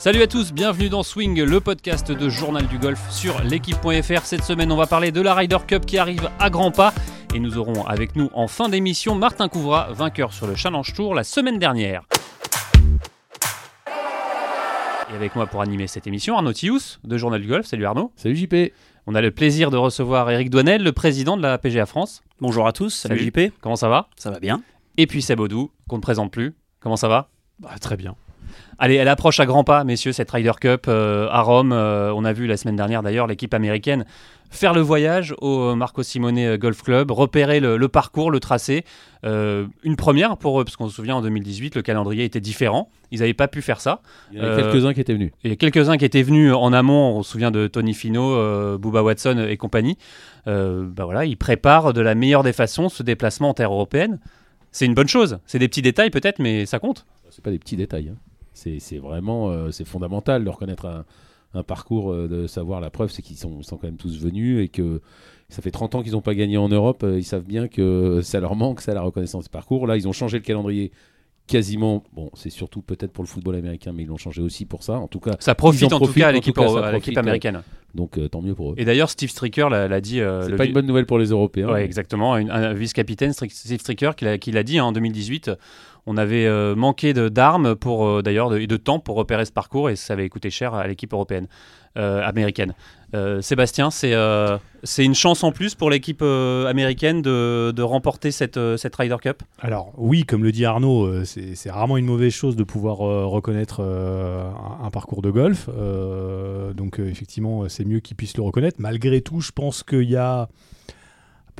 Salut à tous, bienvenue dans Swing, le podcast de Journal du Golf sur l'équipe.fr. Cette semaine, on va parler de la Ryder Cup qui arrive à grands pas. Et nous aurons avec nous en fin d'émission Martin Couvra, vainqueur sur le Challenge Tour la semaine dernière. Et avec moi pour animer cette émission, Arnaud Thius de Journal du Golf. Salut Arnaud. Salut JP. On a le plaisir de recevoir Eric Douanel, le président de la PGA France. Bonjour à tous, salut, Salut. JP. Comment ça va? Ça va bien Et puis Seb Audou, qu'on ne présente plus. Comment ça va? Bah, très bien. Allez, elle approche à grands pas, messieurs, cette Ryder Cup euh, à Rome. Euh, on a vu la semaine dernière d'ailleurs l'équipe américaine faire le voyage au Marco Simone Golf Club, repérer le, le parcours, le tracé. Euh, une première pour eux, parce qu'on se souvient en 2018, le calendrier était différent. Ils n'avaient pas pu faire ça. Il y en a Euh, quelques-uns qui étaient venus. Il y a quelques-uns qui étaient venus en amont, on se souvient de Tony Fino, euh, Booba Watson et compagnie. Euh, bah voilà, ils préparent de la meilleure des façons ce déplacement en terre européenne. C'est une bonne chose. C'est des petits détails peut-être, mais ça compte. C'est pas des petits détails. hein. C'est vraiment euh, c'est fondamental de reconnaître un, un parcours, euh, de savoir la preuve, c'est qu'ils sont, quand même tous venus et que ça fait 30 ans qu'ils n'ont pas gagné en Europe. euh, Ils savent bien que ça leur manque, ça, la reconnaissance du parcours. Là, ils ont changé le calendrier quasiment. Bon, c'est surtout peut-être pour le football américain, mais ils l'ont changé aussi pour ça. En tout cas, Ça profite en tout profitent, cas à l'équipe tout cas, ça euro- à l'équipe profite, américaine. donc euh, tant mieux pour eux. Et d'ailleurs, Steve Stricker l'a dit. euh, C'est pas une bonne nouvelle pour les Européens. Ouais, exactement. Un, un vice-capitaine, Steve Stricker, qui l'a qui l'a dit hein, en 2018. On avait euh, manqué d'armes pour euh, d'ailleurs et de temps pour repérer ce parcours et ça avait coûté cher à l'équipe européenne, euh, américaine. Euh, Sébastien, c'est une chance en plus pour l'équipe américaine de, de remporter cette, cette Ryder Cup? Alors oui, comme le dit Arnaud, c'est rarement une mauvaise chose de pouvoir reconnaître un, un parcours de golf. Donc effectivement, c'est mieux qu'ils puissent le reconnaître. Malgré tout, je pense qu'il y a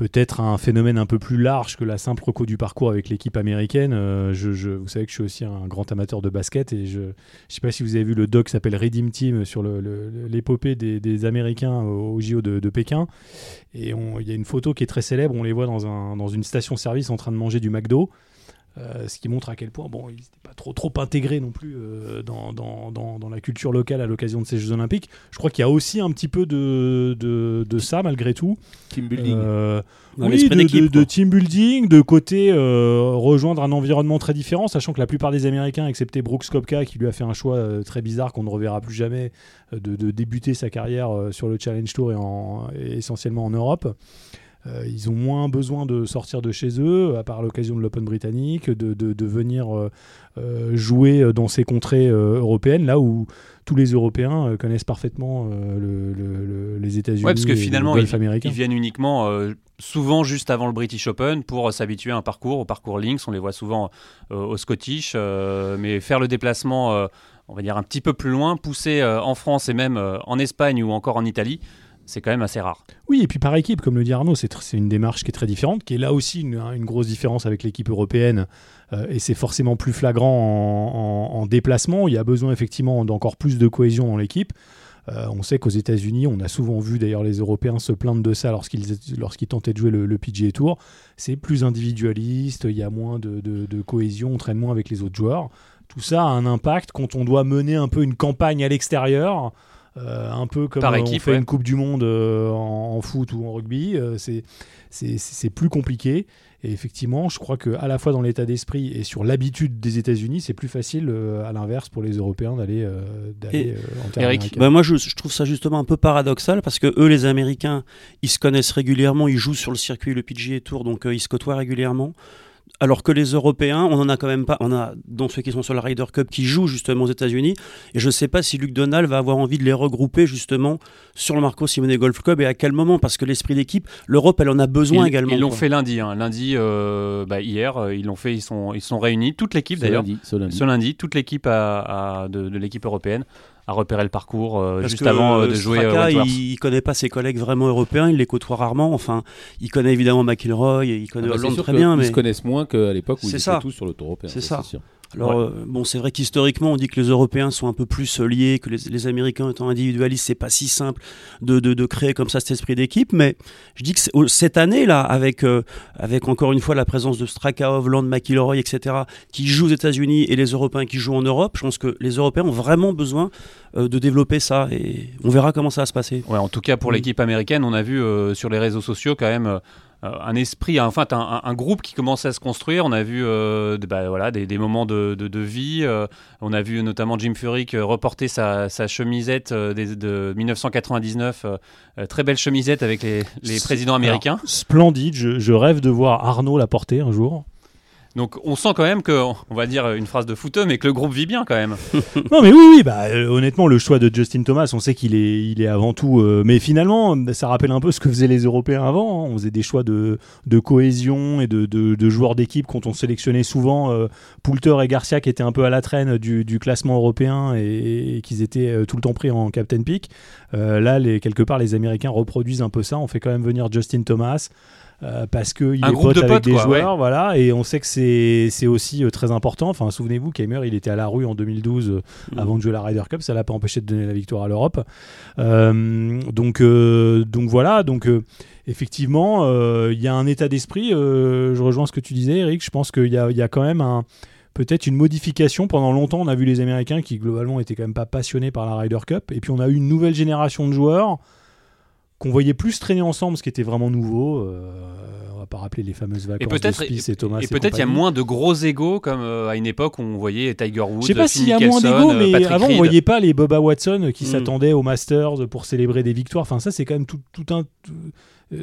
peut-être un phénomène un peu plus large que la simple reco du parcours avec l'équipe américaine. Euh, je, vous savez que je suis aussi un grand amateur de basket et je ne sais pas si vous avez vu le doc qui s'appelle Redeem Team sur l'épopée des, Américains au, au JO de, Pékin. Et il y a une photo qui est très célèbre, on les voit dans une station-service en train de manger du McDo. Euh, ce qui montre à quel point bon, ils n'étaient pas trop, trop intégrés non plus euh, dans, dans, dans, dans la culture locale à l'occasion de ces Jeux Olympiques. Je crois qu'il y a aussi un petit peu de, de, de ça malgré tout. Team building. Euh, oui, de, de- team building, de côté euh, rejoindre un environnement très différent, sachant que la plupart des Américains, excepté Brooks Kopka, qui lui a fait un choix très bizarre qu'on ne reverra plus jamais, de, débuter sa carrière sur le Challenge Tour et, en- et essentiellement en Europe. Euh, ils ont moins besoin de sortir de chez eux, à part l'occasion de l'Open britannique, de, de- de venir euh, euh, jouer dans ces contrées européennes, là où tous les Européens connaissent parfaitement le- le- le- les États-Unis Ouais, parce que finalement, ils, viennent uniquement, souvent juste avant le British Open, pour s'habituer à un parcours, au parcours Links. On les voit souvent euh, au Scottish, euh, mais faire le déplacement, euh, on va dire un petit peu plus loin, pousser en France et même en Espagne ou encore en Italie, c'est quand même assez rare. Oui, et puis par équipe, comme le dit Arnaud, c'est une démarche qui est très différente, qui est là aussi une, une grosse différence avec l'équipe européenne, euh, et c'est forcément plus flagrant en, en- en déplacement. Il y a besoin effectivement d'encore plus de cohésion dans l'équipe. Euh, on sait qu'aux États-Unis, on a souvent vu d'ailleurs les Européens se plaindre de ça lorsqu'ils tentaient de jouer le, PGA Tour. C'est plus individualiste, il y a moins de- de cohésion, on traîne moins avec les autres joueurs. Tout ça a un impact quand on doit mener un peu une campagne à l'extérieur. Euh, un peu comme Par équipe, on fait ouais. une Coupe du Monde euh, en, en foot ou en rugby, euh, c'est c'est- c'est plus compliqué. Et effectivement, je crois que à la fois dans l'état d'esprit et sur l'habitude des États-Unis, c'est plus facile euh, à l'inverse pour les Européens d'aller euh, d'aller euh, en terre Eric. Bah, moi, je, je trouve ça justement un peu paradoxal parce que eux, les Américains, ils se connaissent régulièrement, ils jouent sur le circuit, le PGA Tour, donc euh, ils se côtoient régulièrement. Alors que les Européens, on en a quand même pas. On a dont ceux qui sont sur la Ryder Cup qui jouent justement aux États-Unis. Et je ne sais pas si Luc Donald va avoir envie de les regrouper justement sur le Marco Simone Golf Club et à quel moment. Parce que l'esprit d'équipe, l'Europe, elle en a besoin ils également. ils l'ont fait lundi. hein. Lundi, euh, bah, hier, euh, ils l'ont fait. Ils sont, ils sont réunis, toute l'équipe d'ailleurs. ce lundi. Ce lundi, toute l'équipe de l'équipe européenne a repéré le parcours euh, juste que, avant euh, de euh, jouer euh, Straka, il, il connaît pas ses collègues vraiment européens, il les côtoie rarement. Enfin, il connaît évidemment McIlroy, il Ah connaît bah, Hollande sûr très bien, Ils mais se connaissent moins qu'à l'époque où ils C'est étaient ça. tous sur le tour européen. C'est ça. Alors Ouais. euh, bon, c'est vrai qu'historiquement, on dit que les Européens sont un peu plus euh, liés, que les, les Américains étant individualistes, c'est pas si simple de, de- de créer comme ça cet esprit d'équipe. Mais je dis que oh, cette année là, avec euh, avec encore une fois la présence de Straka, Hovland, McIlroy, etc., qui jouent aux États-Unis et les Européens qui jouent en Europe, je pense que les Européens ont vraiment besoin euh, de développer ça et on verra comment ça va se passer. Ouais, en tout cas pour l'équipe américaine, on a vu sur les réseaux sociaux quand même un esprit, enfin un, un, groupe qui commençait à se construire. On a vu bah, voilà, des, des moments de, de, vie. on a vu notamment Jim Furyk reporter sa, sa chemisette de 1999, très belle chemisette avec les, les présidents américains. splendide, je, je, rêve de voir Arnaud la porter un jour. Donc on sent quand même que, on va dire une phrase de fouteux, mais que le groupe vit bien quand même. non mais oui, oui bah, euh, honnêtement le choix de Justin Thomas, on sait qu'il est, il est avant tout, euh, mais finalement ça rappelle un peu ce que faisaient les Européens avant. Hein. On faisait des choix de, de cohésion et de, de, joueurs d'équipe quand on sélectionnait souvent euh, Poulter et Garcia qui étaient un peu à la traîne du, du classement européen et, et qu'ils étaient tout le temps pris en captain pick. là, quelque part, les Américains reproduisent un peu ça. On fait quand même venir Justin Thomas. Euh, parce qu'il est pote avec des joueurs, voilà, et on sait que c'est aussi euh, très important. Enfin, souvenez-vous, Keimer, il était à la rue en 2012 euh, mm. avant de jouer la Ryder Cup, ça l'a pas empêché de donner la victoire à l'Europe. donc, donc voilà, donc effectivement, il y a un état d'esprit. je rejoins ce que tu disais, Eric. Je pense qu'il y, y a, quand même un peut-être une modification. Pendant longtemps, on a vu les Américains qui globalement étaient quand même pas passionnés par la Ryder Cup, et puis on a eu une nouvelle génération de joueurs qu'on voyait plus traîner ensemble, ce qui était vraiment nouveau. Euh, on va pas rappeler les fameuses vacances et peut-être, et, Thomas. Et, peut-être il y a moins de gros égaux comme euh, à une époque où on voyait Tiger Woods. Je sais pas s'il y a moins d'égaux, euh, mais avant on voyait pas les Boba Watson qui mm. s'attendaient aux Masters pour célébrer des victoires. Enfin ça c'est quand même tout, un,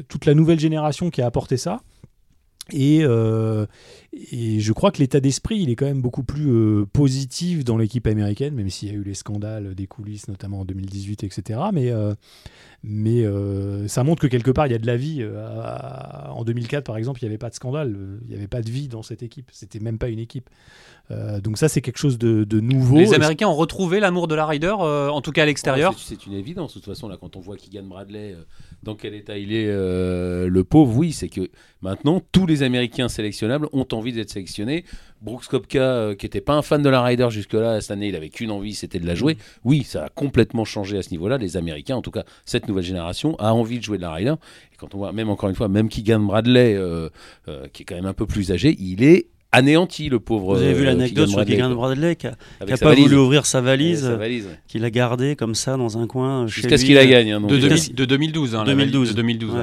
toute la nouvelle génération qui a apporté ça. Et, et, je crois que l'état d'esprit, il est quand même beaucoup plus positif dans l'équipe américaine, même s'il y a eu les scandales des coulisses, notamment en 2018, etc. Mais, mais euh, ça montre que quelque part il y a de la vie. Euh, en 2004 par exemple, il n'y avait pas de scandale, il n'y avait pas de vie dans cette équipe. C'était même pas une équipe. Euh, donc ça c'est quelque chose de, nouveau. Les Américains ont retrouvé l'amour de la Ryder, en tout cas à l'extérieur. Oh, c'est une évidence de toute façon là quand on voit Keegan Bradley dans quel état il est, le pauvre, oui, c'est que maintenant tous les Américains sélectionnables ont envie d'être sélectionnés. Brooks Kopka, qui n'était pas un fan de la Ryder jusque-là, cette année, il avait qu'une envie, c'était de la jouer. Oui, ça a complètement changé à ce niveau-là. Les Américains, en tout cas cette nouvelle génération, a envie de jouer de la Ryder. Et quand on voit, même encore une fois, même Keegan Bradley, euh, euh, qui est quand même un peu plus âgé, il est anéanti le pauvre. Vous avez vu euh, l'anecdote sur Keegan Bradley qui n'a pas voulu ouvrir sa valise, qu'il a gardé comme ça dans un coin jusqu'à ce qu'il la gagne. Hein, de, 2012, 2012. 2012.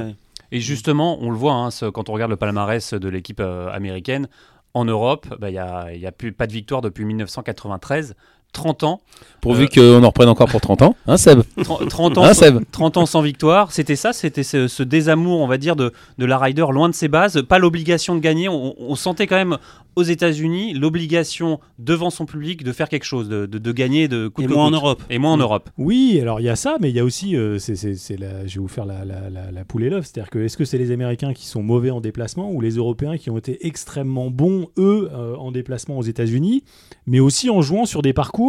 Et justement, on le voit hein, quand on regarde le palmarès de l'équipe américaine. En Europe, bah, il n'y a, a plus, pas de victoire depuis 1993. 30 ans. Pourvu euh, qu'on en reprenne encore pour 30 ans, hein Seb 30, ans, hein, Seb 30 ans sans victoire, c'était ça, c'était ce, désamour, on va dire, de, de la Ryder loin de ses bases, pas l'obligation de gagner. On, sentait quand même aux États-Unis l'obligation devant son public de faire quelque chose, de, de, gagner, de Et moins en Europe. Et moins en Europe. Oui, alors il y a ça, mais il y a aussi, euh, c'est, c'est, la, je vais vous faire la, la, la, poule et l'œuf, c'est-à-dire que est-ce que c'est les Américains qui sont mauvais en déplacement ou les Européens qui ont été extrêmement bons, eux, euh, en déplacement aux États-Unis, mais aussi en jouant sur des parcours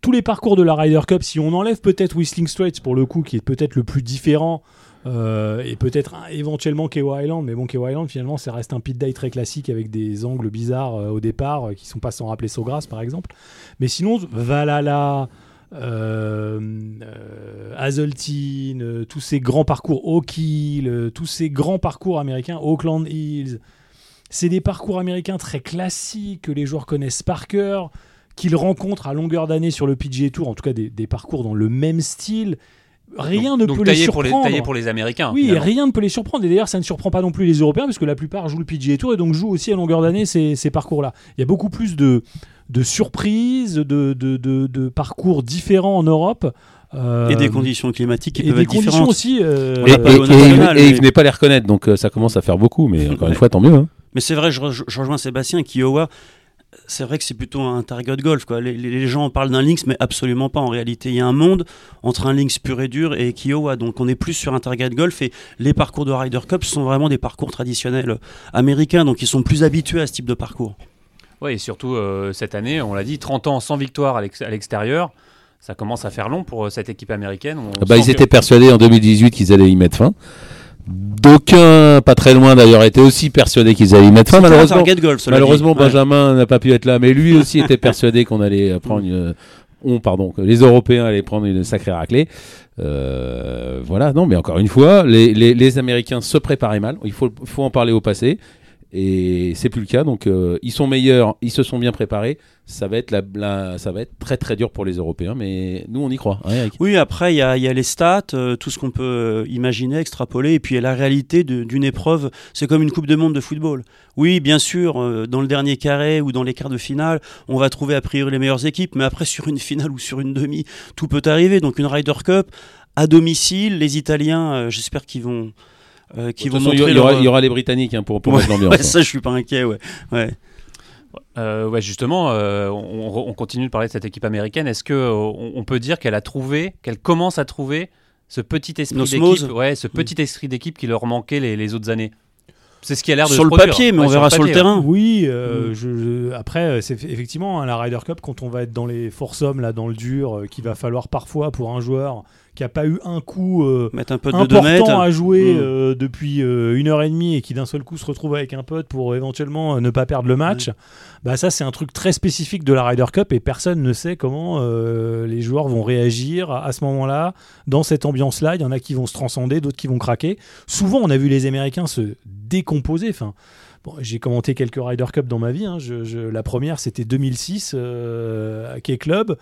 tous les parcours de la Ryder Cup, si on enlève peut-être Whistling Straits pour le coup, qui est peut-être le plus différent, euh, et peut-être éventuellement KO Island, mais bon, KO Island finalement ça reste un pit day très classique avec des angles bizarres euh, au départ euh, qui sont pas sans rappeler Sogras par exemple. Mais sinon, Valhalla, Hazeltine, tous ces grands parcours Oak Hill, tous ces grands parcours américains, Oakland Hills, c'est des parcours américains très classiques que les joueurs connaissent par cœur qu'ils rencontrent à longueur d'année sur le PGA Tour, en tout cas des, parcours dans le même style. Rien ne peut les surprendre. Pour les, pour les Américains. Oui, rien ne peut les surprendre. Et d'ailleurs, ça ne surprend pas non plus les Européens, parce que la plupart jouent le PGA Tour et donc jouent aussi à longueur d'année ces, parcours-là. Il y a beaucoup plus de, de surprises, de, de, parcours différents en Europe. Euh, et des conditions climatiques qui et peuvent être différentes. aussi. Euh, et, et, il pas les reconnaître, donc euh, ça commence à faire beaucoup, mais encore une fois, tant mieux. Hein. Mais c'est vrai, je, je, rejoins Sébastien, Kiowa, c'est vrai que c'est plutôt un target golf. Quoi. Les, gens parlent d'un links, mais absolument pas en réalité. Il y a un monde entre un links pur et dur et Kiowa. Donc on est plus sur un target golf et les parcours de Ryder Cup sont vraiment des parcours traditionnels américains. Donc ils sont plus habitués à ce type de parcours. Oui, et surtout euh, cette année, on l'a dit, 30 ans sans victoire à l'extérieur. Ça commence à faire long pour euh, cette équipe américaine. Ah bah, ils étaient persuadés en 2018 qu'ils allaient y mettre fin. D'aucuns, pas très loin d'ailleurs, étaient aussi persuadés qu'ils allaient y mettre fin. Malheureusement, malheureusement Benjamin n'a pas pu être là, mais lui aussi était persuadé qu'on allait prendre une, on, pardon, que les Européens allaient prendre une sacrée raclée. Euh, voilà, non, mais encore une fois, les, les, les, Américains se préparaient mal. Il faut, faut en parler au passé. Et c'est plus le cas. Donc euh, ils sont meilleurs, ils se sont bien préparés. Ça va être la, ça va être très très dur pour les Européens, mais nous on y croit. hein, Oui, après, il y a, les stats, euh, tout ce qu'on peut euh, imaginer, extrapoler, et puis y a la réalité d'une épreuve. C'est comme une Coupe de Monde de football. Oui, bien sûr, dans le dernier carré ou dans les quarts de finale, on va trouver a priori les meilleures équipes, mais après, sur une finale ou sur une demi, tout peut arriver. Donc, une Ryder Cup, à domicile, les Italiens, j'espère qu'ils vont. Euh, toute vont façon, il y, montrer il y aura, leur- il y aura les Britanniques hein, pour, pour Ouais, mettre l'ambiance. ouais, ça, je suis pas inquiet, ouais. ouais. Euh, ouais, justement, euh, on, on continue de parler de cette équipe américaine. Est-ce que euh, on, peut dire qu'elle a trouvé, qu'elle commence à trouver ce petit esprit d'équipe, ouais, ce petit esprit d'équipe qui leur manquait les, les autres années? C'est ce qui a l'air de Sur se le produire. papier, mais Ouais, on verra sur le papier, terrain. Oui, euh, Mm. je- je- après, euh, c'est effectivement hein, la Ryder Cup, quand on va être dans les foursomes, là, dans le dur, euh, qu'il va falloir parfois pour un joueur qui a pas eu un coup euh, Mettre un peu de 2 mètres. important à jouer Mm. euh, depuis euh, une heure et demie et qui d'un seul coup se retrouve avec un pote pour éventuellement euh, ne pas perdre le match, bah ça c'est un truc très spécifique de la Ryder Cup et personne ne sait comment les joueurs vont réagir à, à ce moment-là, dans cette ambiance-là. Il y en a qui vont se transcender, d'autres qui vont craquer. Souvent on a vu les Américains se décomposer. Enfin, Bon, j'ai commenté quelques Ryder Cup dans ma vie. hein. Je- je- la première, c'était 2006 euh, à Key Club.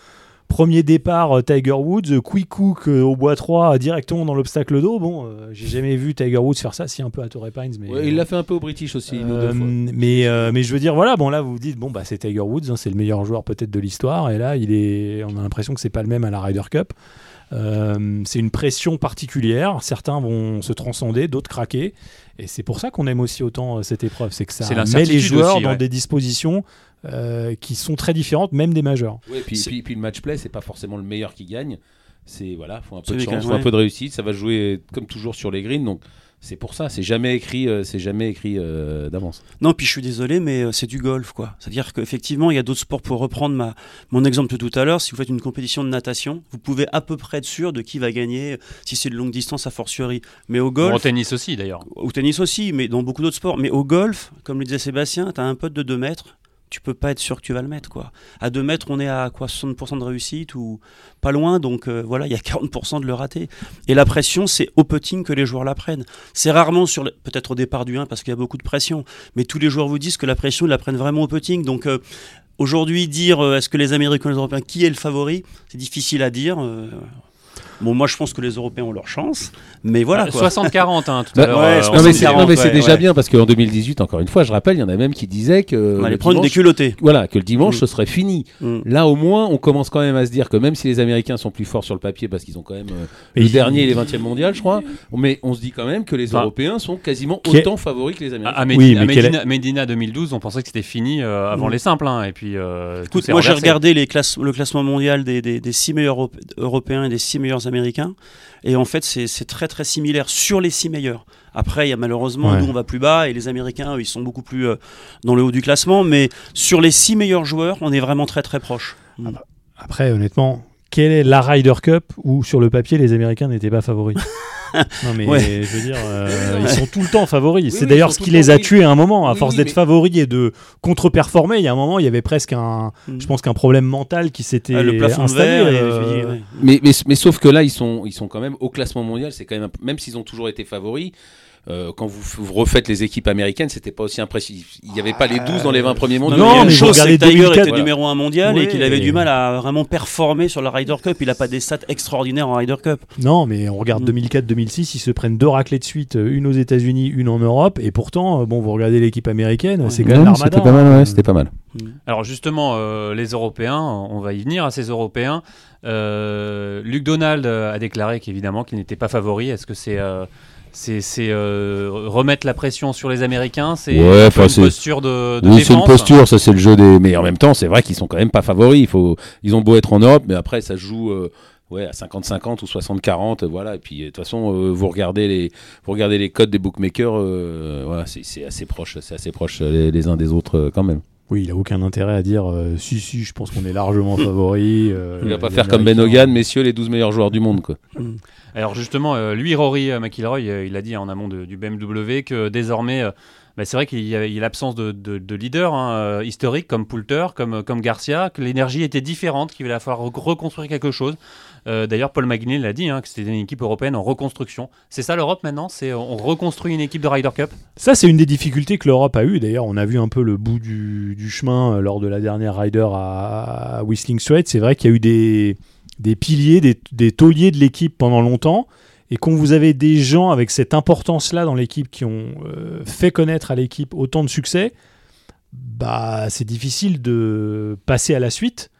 Premier départ, euh, Tiger Woods. euh, Quick Cook euh, au bois 3, euh, directement dans l'obstacle d'eau. Bon, j'ai jamais vu Tiger Woods faire ça, si un peu à Torrey Pines. Mais, Ouais, il l'a fait un peu au British aussi. deux fois. mais, mais je veux dire, voilà, bon là vous vous dites, bon bah c'est Tiger Woods, hein, c'est le meilleur joueur peut-être de l'histoire, et là il est, on a l'impression que c'est pas le même à la Ryder Cup. Euh, c'est une pression particulière, certains vont se transcender, d'autres craquer, et c'est pour ça qu'on aime aussi autant euh, cette épreuve, c'est que ça C'est met les joueurs aussi, dans ouais. des dispositions euh, qui sont très différentes, même des majeurs. Ouais, puis, C'est- puis, puis le match play, c'est pas forcément le meilleur qui gagne. C'est voilà, faut un peu C'est de chance, faut un peu de réussite. Ça va jouer comme toujours sur les greens, donc c'est pour ça. C'est jamais écrit, euh, c'est jamais écrit euh, d'avance. Non, puis je suis désolé, mais euh, c'est du golf, quoi. C'est-à-dire qu'effectivement, il y a d'autres sports pour reprendre ma, mon exemple de tout à l'heure. Si vous faites une compétition de natation, vous pouvez à peu près être sûr de qui va gagner, si c'est de longue distance, à fortiori. Mais au Ou golf, en tennis aussi d'ailleurs. au tennis aussi, mais dans beaucoup d'autres sports. Mais au golf, comme le disait Sébastien, tu as un pote de 2 mètres, tu peux pas être sûr que tu vas le mettre. Quoi. À 2 mètres, on est à quoi 60% de réussite ou pas loin, donc euh, voilà, il y a 40% de le rater. Et la pression, c'est au putting que les joueurs la prennent. C'est rarement sur, peut-être au départ du 1 parce qu'il y a beaucoup de pression, mais tous les joueurs vous disent que la pression, ils la prennent vraiment au putting. Donc euh, aujourd'hui, dire euh, est-ce que les Américains et les Européens, qui est le favori, c'est difficile à dire. Bon, moi je pense que les Européens ont leur chance, mais voilà. Ah, quoi. 60-40 hein, tout Bah, à l'heure. ouais, euh, Non, mais c'est ouais, déjà ouais. bien parce qu'en 2018, encore une fois, je rappelle, il y en a même qui disaient que On les prendre des culottés. voilà, que le dimanche Mm. ce serait fini. Mm. Là, au moins, on commence quand même à se dire que même si les Américains sont plus forts sur le papier parce qu'ils ont quand même euh, Mais le dernier et les 20e mondial, je crois, mais on se dit quand même que les Européens sont quasiment autant favoris que les À, Américains. à Oui, Medina, mais à quel est- Medina- Medina 2012, on pensait que c'était fini euh, avant Mm. les simples. hein, et puis, euh, Écoute, moi j'ai regardé les le classement mondial des, des, des six meilleurs Europé- Européens et des six meilleurs Américains. Et en fait, c'est très très similaire sur les six meilleurs. Après, il y a malheureusement, Ouais. nous on va plus bas et les Américains, eux, ils sont beaucoup plus euh, dans le haut du classement. Mais sur les six meilleurs joueurs, on est vraiment très très proche. Ah bah, Après, honnêtement, quelle est la Ryder Cup où sur le papier les Américains n'étaient pas favoris? Non mais Ouais. je veux dire, euh, ils sont tout le temps favoris. c'est oui, d'ailleurs ce qui le les a tués à un moment. À Oui, force oui, d'être mais- favoris et de contre-performer, il y a un moment, il y avait presque un, Mm. je pense qu'un problème mental qui s'était Ah, le plafond de installé. euh, ouais. Mais, mais, mais sauf que là, ils sont, ils sont quand même au classement mondial. C'est quand même, même s'ils ont toujours été favoris. Euh, quand vous, vous refaites les équipes américaines, c'était pas aussi impressionnant. Il n'y avait pas les 12 dans les 20 premiers mondiaux. Non, Non, mais chose, c'est que Tiger 2004, était voilà. numéro un mondial Ouais. et qu'il avait du mal à vraiment performer sur la Ryder Cup. Il n'a pas des stats extraordinaires en Ryder Cup. Non, mais on regarde Mm. 2004-2006, ils se prennent deux raclées de suite, euh, une aux États-Unis, une en Europe, et pourtant, euh, bon, vous regardez l'équipe américaine, c'est quand même l'armada. C'était pas mal, ouais, c'était pas mal. Alors justement, euh, les Européens, on va y venir à ces Européens. Euh, Luc Donald a déclaré qu'évidemment qu'il n'était pas favori. Est-ce que c'est euh, c'est euh, remettre la pression sur les Américains C'est Ouais, une posture de, de Oui, c'est une posture, ça c'est le jeu des. Mais en même temps, c'est vrai qu'ils sont quand même pas favoris. Il faut, ils ont beau être en Europe, mais après ça se joue. euh, Ouais, à 50-50 ou 60-40, voilà. Et puis de toute façon, euh, vous regardez les, vous regardez les codes des bookmakers, euh, voilà, c'est assez proche, c'est assez proche euh, les, les uns des autres euh, quand même. Oui, il a aucun intérêt à dire euh, si, si, je pense qu'on est largement favori. euh, Il va pas faire comme Ben Hogan, messieurs, les 12 meilleurs joueurs du monde, quoi. Alors justement, euh, lui, Rory euh, McIlroy, euh, il a dit en amont de- du BMW que désormais, euh, bah, c'est vrai qu'il y a, l'absence de, de, leader hein, historique comme Poulter, comme, comme Garcia, que l'énergie était différente, qu'il allait falloir reconstruire quelque chose. Euh, d'ailleurs, Paul McGuinness l'a dit, hein, que c'était une équipe européenne en reconstruction. C'est ça l'Europe maintenant? C'est on reconstruit une équipe de Ryder Cup? Ça, c'est une des difficultés que l'Europe a eu. D'ailleurs, on a vu un peu le bout du, chemin lors de la dernière Ryder à, Whistling Straits. C'est vrai qu'il y a eu des, piliers, des, des tauliers de l'équipe pendant longtemps. Et quand vous avez des gens avec cette importance-là dans l'équipe qui ont euh, fait connaître à l'équipe autant de succès, bah, c'est difficile de passer à la suite.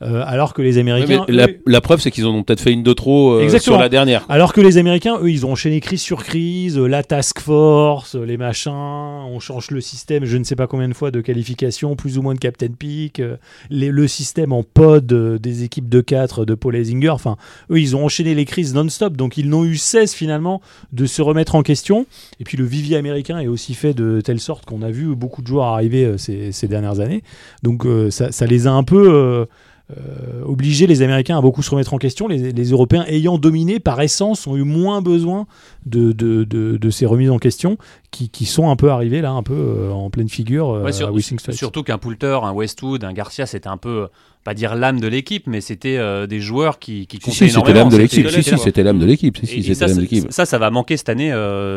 Euh, alors que les Américains. la, preuve, c'est qu'ils en ont peut-être fait une de trop euh, sur la dernière. Alors que les Américains, eux, ils ont enchaîné crise sur crise, euh, la task force, les machins, on change le système, je ne sais pas combien de fois de qualification, plus ou moins de Captain Peak, le système en pod des équipes de 4 de Paul Heisinger. Enfin, eux, ils ont enchaîné les crises non-stop, donc ils n'ont eu cesse finalement de se remettre en question. Et puis le vivier américain est aussi fait de telle sorte qu'on a vu beaucoup de joueurs arriver ces, dernières années. Donc ça, ça, les a un peu euh, obliger les Américains à beaucoup se remettre en question. Les, Européens ayant dominé, par essence, ont eu moins besoin de, de, de, ces remises en question qui, qui, sont un peu arrivées là, un peu euh, en pleine figure euh, à Surtout qu'un Poulter, un Westwood, un Garcia, c'était un peu pas dire l'âme de l'équipe, mais c'était des joueurs qui, qui comptaient si, C'était l'âme de l'équipe. Si, si, c'était l'âme de l'équipe. ça, ça, va manquer cette année.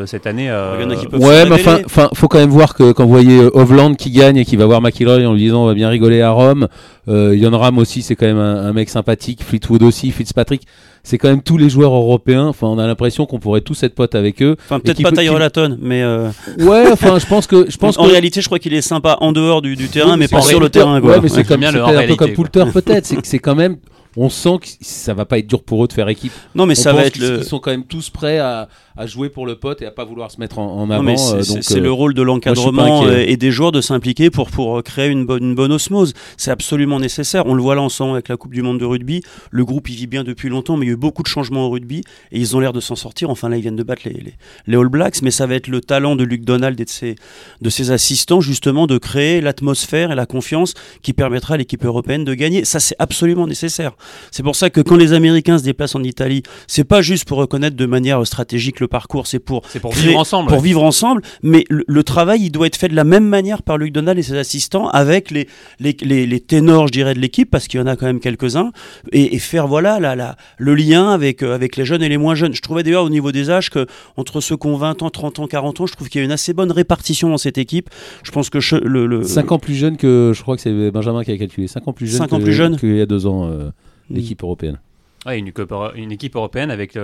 cette année. ouais, mais enfin, faut quand même voir que quand vous voyez Hovland qui gagne et qui va voir McIlroy en lui disant on va bien rigoler à Rome, Yon Ram aussi, c'est quand même un, un, mec sympathique. Fleetwood aussi, Fitzpatrick c'est quand même tous les joueurs européens. Enfin, on a l'impression qu'on pourrait tous être potes avec eux. Enfin, peut-être pas Tyler Laton, mais. Euh, ouais, enfin, je pense que. Je pense en réalité, je crois qu'il est sympa en dehors du, terrain, mais pas sur le terrain. Ouais, mais c'est comme bien un peu comme Poulter, peut-être. C'est quand même on sent que ça va pas être dur pour eux de faire équipe. Non, mais ça va être le. Ils sont quand même tous prêts à, à jouer pour le pote et à pas vouloir se mettre en, avant. C'est euh, le rôle de l'encadrement et des joueurs de s'impliquer pour, pour créer une bonne, une bonne osmose. C'est absolument nécessaire. On le voit là ensemble avec la Coupe du Monde de rugby. Le groupe il vit bien depuis longtemps, mais il y a eu beaucoup de changements au rugby et ils ont l'air de s'en sortir. Enfin là, ils viennent de battre les, les, All Blacks, mais ça va être le talent de Luc Donald et de ses, de ses assistants justement de créer l'atmosphère et la confiance qui permettra à l'équipe européenne de gagner. Ça, c'est absolument nécessaire. C'est pour ça que quand les Américains se déplacent en Italie, c'est pas juste pour reconnaître de manière stratégique le parcours, c'est pour, pour vivre ensemble. Pour vivre ensemble, mais le, travail, il doit être fait de la même manière par Luc Donald et ses assistants, avec les, les, les, ténors, je dirais, de l'équipe, parce qu'il y en a quand même quelques-uns, et, faire voilà la, la, le lien avec, euh, avec les jeunes et les moins jeunes. Je trouvais d'ailleurs au niveau des âges que entre ceux qui ont 20 ans, 30 ans, 40 ans, je trouve qu'il y a une assez bonne répartition dans cette équipe. Je pense que le, le... 5 ans plus jeune que, je crois que c'est Benjamin qui a calculé, 5 ans plus jeune, 5 ans plus jeune qu'il y a 2 ans. Euh, l'équipe européenne. Ouais, une, une, équipe européenne avec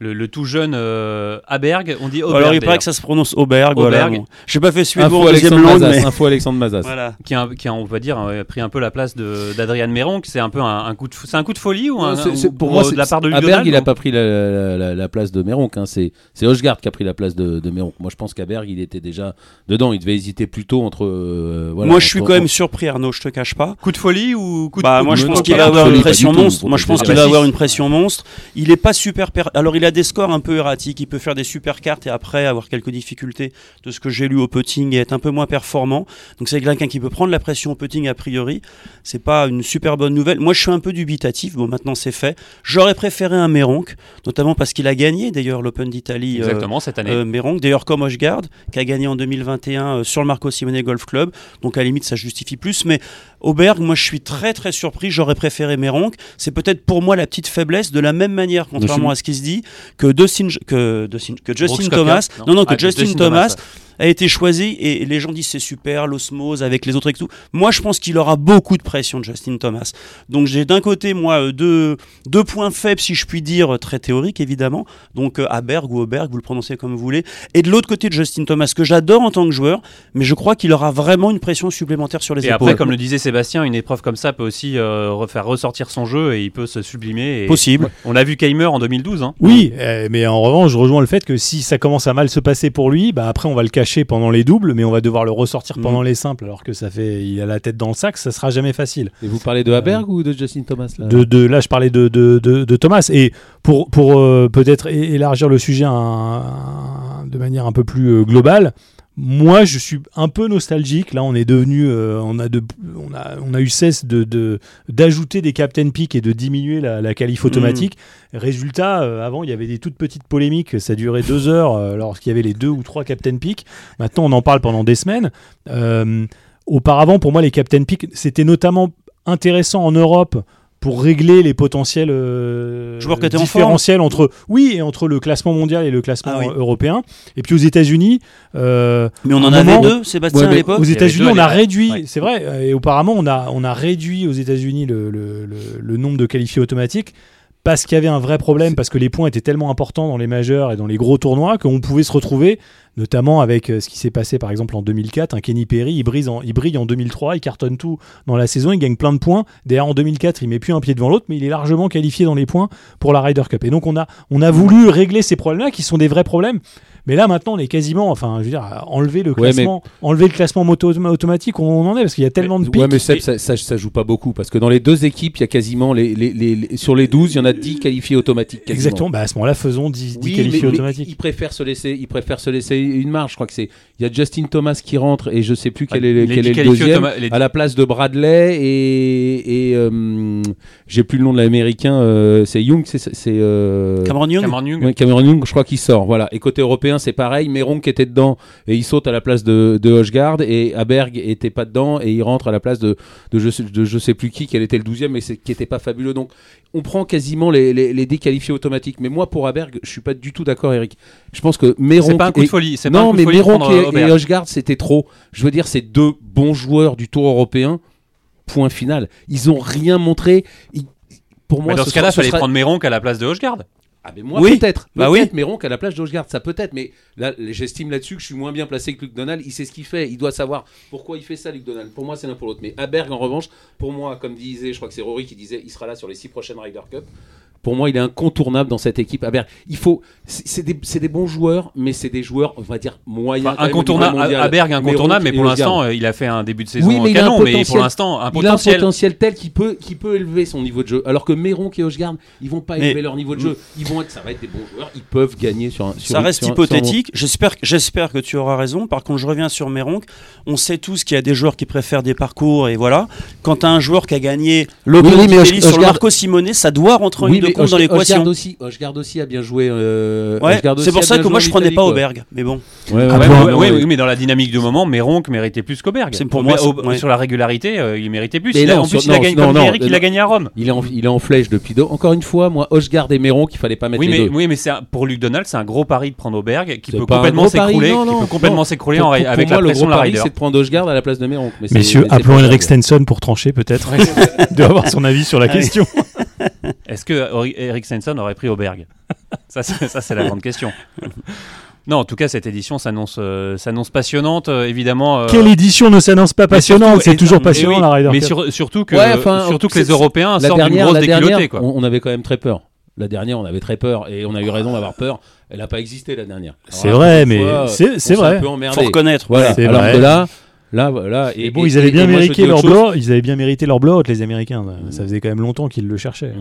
le, le, tout jeune euh, Aberg, on dit Auberg. Alors il paraît que ça se prononce Auberg. Voilà, bon. J'ai pas fait suédois en deuxième langue, mais... Info Alexandre Mazas. Voilà. Qui, a, qui a, on va dire, a pris un peu la place d'Adrian Méron. C'est un peu un, coup de, c'est un coup de folie ou un, pour, moi de la part de Aberg, il a pas pris la, la, place de Méron. Hein. C'est c'est Hochgard qui a pris la place de, de Méron. Moi je pense qu'Aberg il était déjà dedans. Il devait hésiter plutôt entre. Euh, voilà, moi je suis quand même surpris Arnaud, je te cache pas. Coup de folie ou coup de bah, moi je pense qu'il va avoir une pression monstre. Moi je pense qu'il va avoir une pression monstre. Il est pas super. Alors il a des scores un peu qui peut faire des super cartes et après avoir quelques difficultés de ce que j'ai lu au putting et être un peu moins performant. Donc c'est quelqu'un qui peut prendre la pression au putting a priori. C'est pas une super bonne nouvelle. Moi je suis un peu dubitatif. Bon maintenant c'est fait. J'aurais préféré un Méronc, notamment parce qu'il a gagné d'ailleurs l'Open d'Italie. Euh, Exactement cette année. Euh, d'ailleurs comme Oshgard, qui a gagné en 2021 euh, sur le Marco Simone Golf Club. Donc à la limite ça justifie plus. Mais Auberg, moi je suis très très surpris. J'aurais préféré Méronc. C'est peut-être pour moi la petite faiblesse de la même manière, contrairement à ce qui se dit, que que, que Justin Thomas, non, non, que ah, Justin, Thomas a été choisi et les gens disent c'est super, l'osmose avec les autres et tout. Moi, je pense qu'il aura beaucoup de pression de Justin Thomas. Donc j'ai d'un côté, moi, euh, deux, deux points faibles, si je puis dire, très théoriques évidemment. Donc euh, Aberg ou Auberg, vous le prononcez comme vous voulez. Et de l'autre côté de Justin Thomas, que j'adore en tant que joueur, mais je crois qu'il aura vraiment une pression supplémentaire sur les et épaules. Et après, comme le disait Sébastien, une épreuve comme ça peut aussi euh, refaire ressortir son jeu et il peut se sublimer. Possible. On a vu Keimer en 2012. Hein. Oui, mais en revanche, je rejoins le fait que si ça commence à mal se passer pour lui, bah après on va le cacher pendant les doubles mais on va devoir le ressortir mm. pendant les simples, alors que ça fait, il a la tête dans le sac, ça sera jamais facile. Et vous parlez de Haberg ou de Justin Thomas là de, de, là, je parlais de, de, de, Thomas. Et pour, pour euh, peut-être élargir le sujet de manière un peu plus euh, globale, moi, je suis un peu nostalgique. Là, on est devenu, euh, on a de, on a, on a eu cesse de de- d'ajouter des captain pick et de diminuer la, la qualif automatique. Résultat, euh, avant, il y avait des toutes petites polémiques. Ça durait deux heures euh, lorsqu'il y avait les deux ou trois captain pick. Maintenant, on en parle pendant des semaines. Auparavant, pour moi, les captain pick, c'était notamment intéressant en Europe pour régler les potentiels euh, Joueurs en différentiels entre oui et entre le classement mondial et le classement Ah oui. européen. Et puis aux États-Unis, euh, Mais on en avait moment- deux, Sébastien, Ouais, à l'époque. aux États-Unis, on a réduit, Ouais. c'est vrai, euh, et auparavant, on a, on a réduit aux États-Unis le, le- le- le nombre de qualifiés automatiques parce qu'il y avait un vrai problème, parce que les points étaient tellement importants dans les majeurs et dans les gros tournois qu'on pouvait se retrouver, notamment avec euh, ce qui s'est passé par exemple en 2004. Un Kenny Perry, il, brise en, il brille en 2003, il cartonne tout dans la saison, il gagne plein de points. D'ailleurs, en 2004, il met plus un pied devant l'autre, mais il est largement qualifié dans les points pour la Ryder Cup. Et donc, on a, on a voulu régler ces problèmes-là qui sont des vrais problèmes. Mais là, maintenant, on est quasiment, enfin, je veux dire, enlever le Ouais, mais- classement, enlever le classement moto automatique, on, on en est parce qu'il y a tellement de pics. Ouais, mais Seb, ça, ça, ça joue pas beaucoup parce que dans les deux équipes, il y a quasiment les, les- les- les- sur les 12, il y en a 10 qualifiés automatiques. quasiment. Exactement. Bah, à ce moment-là, faisons 10, 10 Oui, qualifiés mais, mais automatiques. ils préfèrent se laisser, ils préfèrent se laisser une marge. Je crois que c'est, il y a Justin Thomas qui rentre et je sais plus quel Ouais, est, les quel est le deuxième à la place de Bradley et, et euh, j'ai plus le nom de l'américain. euh, c'est Young, c'est, c'est euh, Cameron Young. Cameron Young. Ouais, Cameron Young, je crois qu'il sort. Voilà. Et côté européen, c'est pareil. Méron qui était dedans et il saute à la place de, de et Aberg était pas dedans et il rentre à la place de, de, je, sais, de je sais plus qui, quel était le 12e, mais qui était pas fabuleux. Donc on prend quasiment les, les, les déqualifiés automatiques. Mais moi, pour Aberg, je suis pas du tout d'accord, Eric. Je pense que Méron. C'est pas un coup et- de folie. C'est pas un non, mais Méron et, euh, et. Hochgaard, c'était trop. Je veux dire, c'est deux bons joueurs du Tour européen. Point final. Ils ont rien montré. Ils- pour moi, Mais dans ce ce cas-là, ce fallait sera- prendre Méronc à la place de Hochgard. Ah mais moi Oui. peut-être, Bah peut-être oui. Méron qu'à la plage d'Augegarde, ça peut-être, mais là j'estime là-dessus que je suis moins bien placé que Luc Donald, il sait ce qu'il fait, il doit savoir pourquoi il fait ça Luc Donald. Pour moi c'est l'un pour l'autre, mais Aberg en revanche, pour moi comme disait, je crois que c'est Rory qui disait, il sera là sur les six prochaines Ryder Cup. Pour moi, il est incontournable dans cette équipe. Aberg, il faut, c'est des, c'est des bons joueurs, mais c'est des joueurs, on va dire moyens. Enfin, incontournable. Aberg incontournable, mais Méronc pour l'instant, il a fait un début de saison Oui, mais il a un canon, mais pour potentiel- l'instant, un Il a un potentiel. tel qu'il peut, qu'il peut élever son niveau de jeu. Alors que Méron et Hochgaard, ils vont pas Mais- élever leur niveau de jeu. Ils vont être, ça va être des bons joueurs. Ils peuvent gagner sur un. sur Ça reste sur un- sur un bon- hypothétique. J'espère, que- j'espère que tu auras raison. Par contre, je reviens sur Méronc. On sait tous qu'il y a des joueurs qui préfèrent des parcours et voilà. Quand tu as un joueur qui a gagné l'Open Oui, oui, mais d'Italie Hoch- sur le Marco Simone, ça doit rentrer en Oui, de mais compte dans l'équation. Aussi, Hochgaard aussi a bien joué. euh, Ouais, c'est pour ça que moi je en prenais pas. Auberg. Mais bon, Ouais, ouais, Ah ouais, ouais, ouais, ouais, ouais. oui, mais dans la dynamique du moment, Méronc méritait plus qu'Auberg. C'est pour moi, Mais au- c'est- ouais. Sur la régularité, euh, il méritait plus. Il en plus, sur- il a gagné, Eric, il a gagné à Rome. Il est, en, il est en flèche depuis deux. Encore une fois, moi, Hochgaard et Méron, qu'il fallait pas mettre Oui, les mais, deux. oui, mais c'est un- pour Luc Donald, c'est un gros pari de prendre Auberg qui peut complètement s'écrouler, non, qui peut complètement s'écrouler avec moi, la le pression gros de la pari, Ryder. c'est de prendre Hochgaard à la place de Méron. Mais c'est- Messieurs, appelons grave. Stenson pour trancher peut-être. Il doit avoir son avis sur la question. Est-ce que Eric Stenson aurait pris Auberg? Ça, c'est ça, c'est la grande question. Non, en tout cas, cette édition s'annonce euh, s'annonce passionnante, euh, évidemment. euh, Quelle édition ne s'annonce pas passionnante surtout- C'est toujours passionnant oui, la Ryder Mais sur- surtout que, Ouais, enfin, surtout que les Européens La sortent d'une dernière, grosse déculottée. Quoi. on, on avait quand même très peur. La dernière, on avait très peur et on a eu raison d'avoir peur. Elle n'a pas existé la dernière. C'est vrai, mais fois, c'est- vrai. Peu faut reconnaître. Voilà. C'est Alors vrai. que là, là, voilà. Et bon, ils avaient bien mérité leur blowout. Ils avaient bien mérité leur blowout, les Américains. Ça faisait quand même longtemps qu'ils le cherchaient.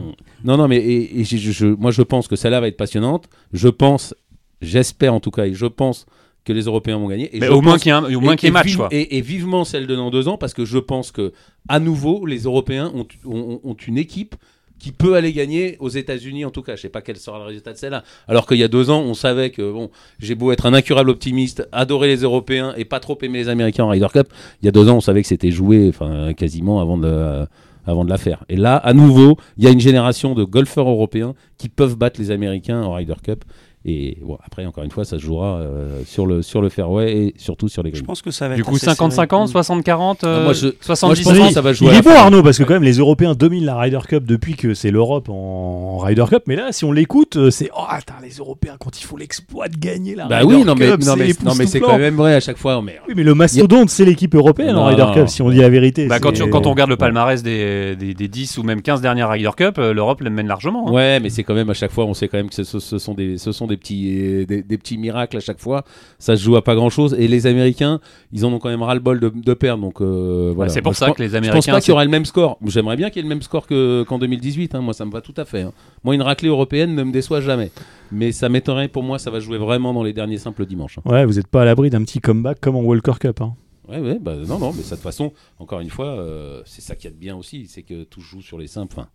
Non, non, mais et, et je- je- je- moi je pense que celle-là va être passionnante. Je pense, j'espère en tout cas, et je pense que les Européens vont gagner. Et Mais je au moins qu'il y ait un- au moins et- qu'il match. vive- quoi. Et, et vivement celle de dans deux ans, parce que je pense que à nouveau, les Européens ont, ont- ont une équipe qui peut aller gagner aux États-Unis en tout cas. Je sais pas quel sera le résultat de celle-là. Alors qu'il y a deux ans, on savait que bon, j'ai beau être un incurable optimiste, adorer les Européens et pas trop aimer les Américains en Ryder Cup. Il y a deux ans, on savait que c'était joué, quasiment avant de la- avant de la faire. Et là, à nouveau, il y a une génération de golfeurs européens qui peuvent battre les Américains en Ryder Cup. Et bon, après, encore une fois, ça se jouera euh, sur, le, sur le fairway et surtout sur les Je greens. pense que ça va Du coup, assez 50-50, serré. 60-40, euh, Ah, moi, je- 70 moi, je pense ça va jouer Il est fin. Arnaud parce que quand même les Européens dominent la Ryder Cup depuis que c'est l'Europe en, en Ryder Cup. Mais là, si on l'écoute, euh, c'est oh attends, les Européens quand ils font l'exploit de gagner la Bah Ryder oui, non mais, Cup, non, mais, c'est non, mais c'est époustouflant. quand même vrai à chaque fois. Mais, Oui, mais le mastodonte, c'est l'équipe européenne Non, en Ryder Cup, si on dit la vérité. Bah, quand, tu- quand on regarde le palmarès des, des, des 10 ou même 15 dernières Ryder Cup, euh, l'Europe les mène largement. hein. Ouais, mais c'est quand même à chaque fois, on sait quand même que ce, ce sont des, ce sont des, petits, des, des petits miracles à chaque fois. Ça se joue à pas grand chose. Et les Américains, ils en ont quand même ras le bol de, de perdre. Donc euh, voilà. c'est pour Moi, ça que les Je pense Américains. pas qu'il y aura le même score. J'aimerais bien qu'il y ait le même score que- qu'en 2018. hein. Moi, ça me va tout à fait. hein. Moi, une raclée européenne ne me déçoit jamais. Mais ça m'étonnerait pour moi, ça va jouer vraiment dans les derniers simples dimanches. hein. Ouais, vous n'êtes pas à l'abri d'un petit comeback comme en Walker Cup. hein. Ouais, ouais, bah, non, non, mais ça, de toute façon, encore une fois, euh, c'est ça qui y a de bien aussi, c'est que tout joue sur les simples. Enfin,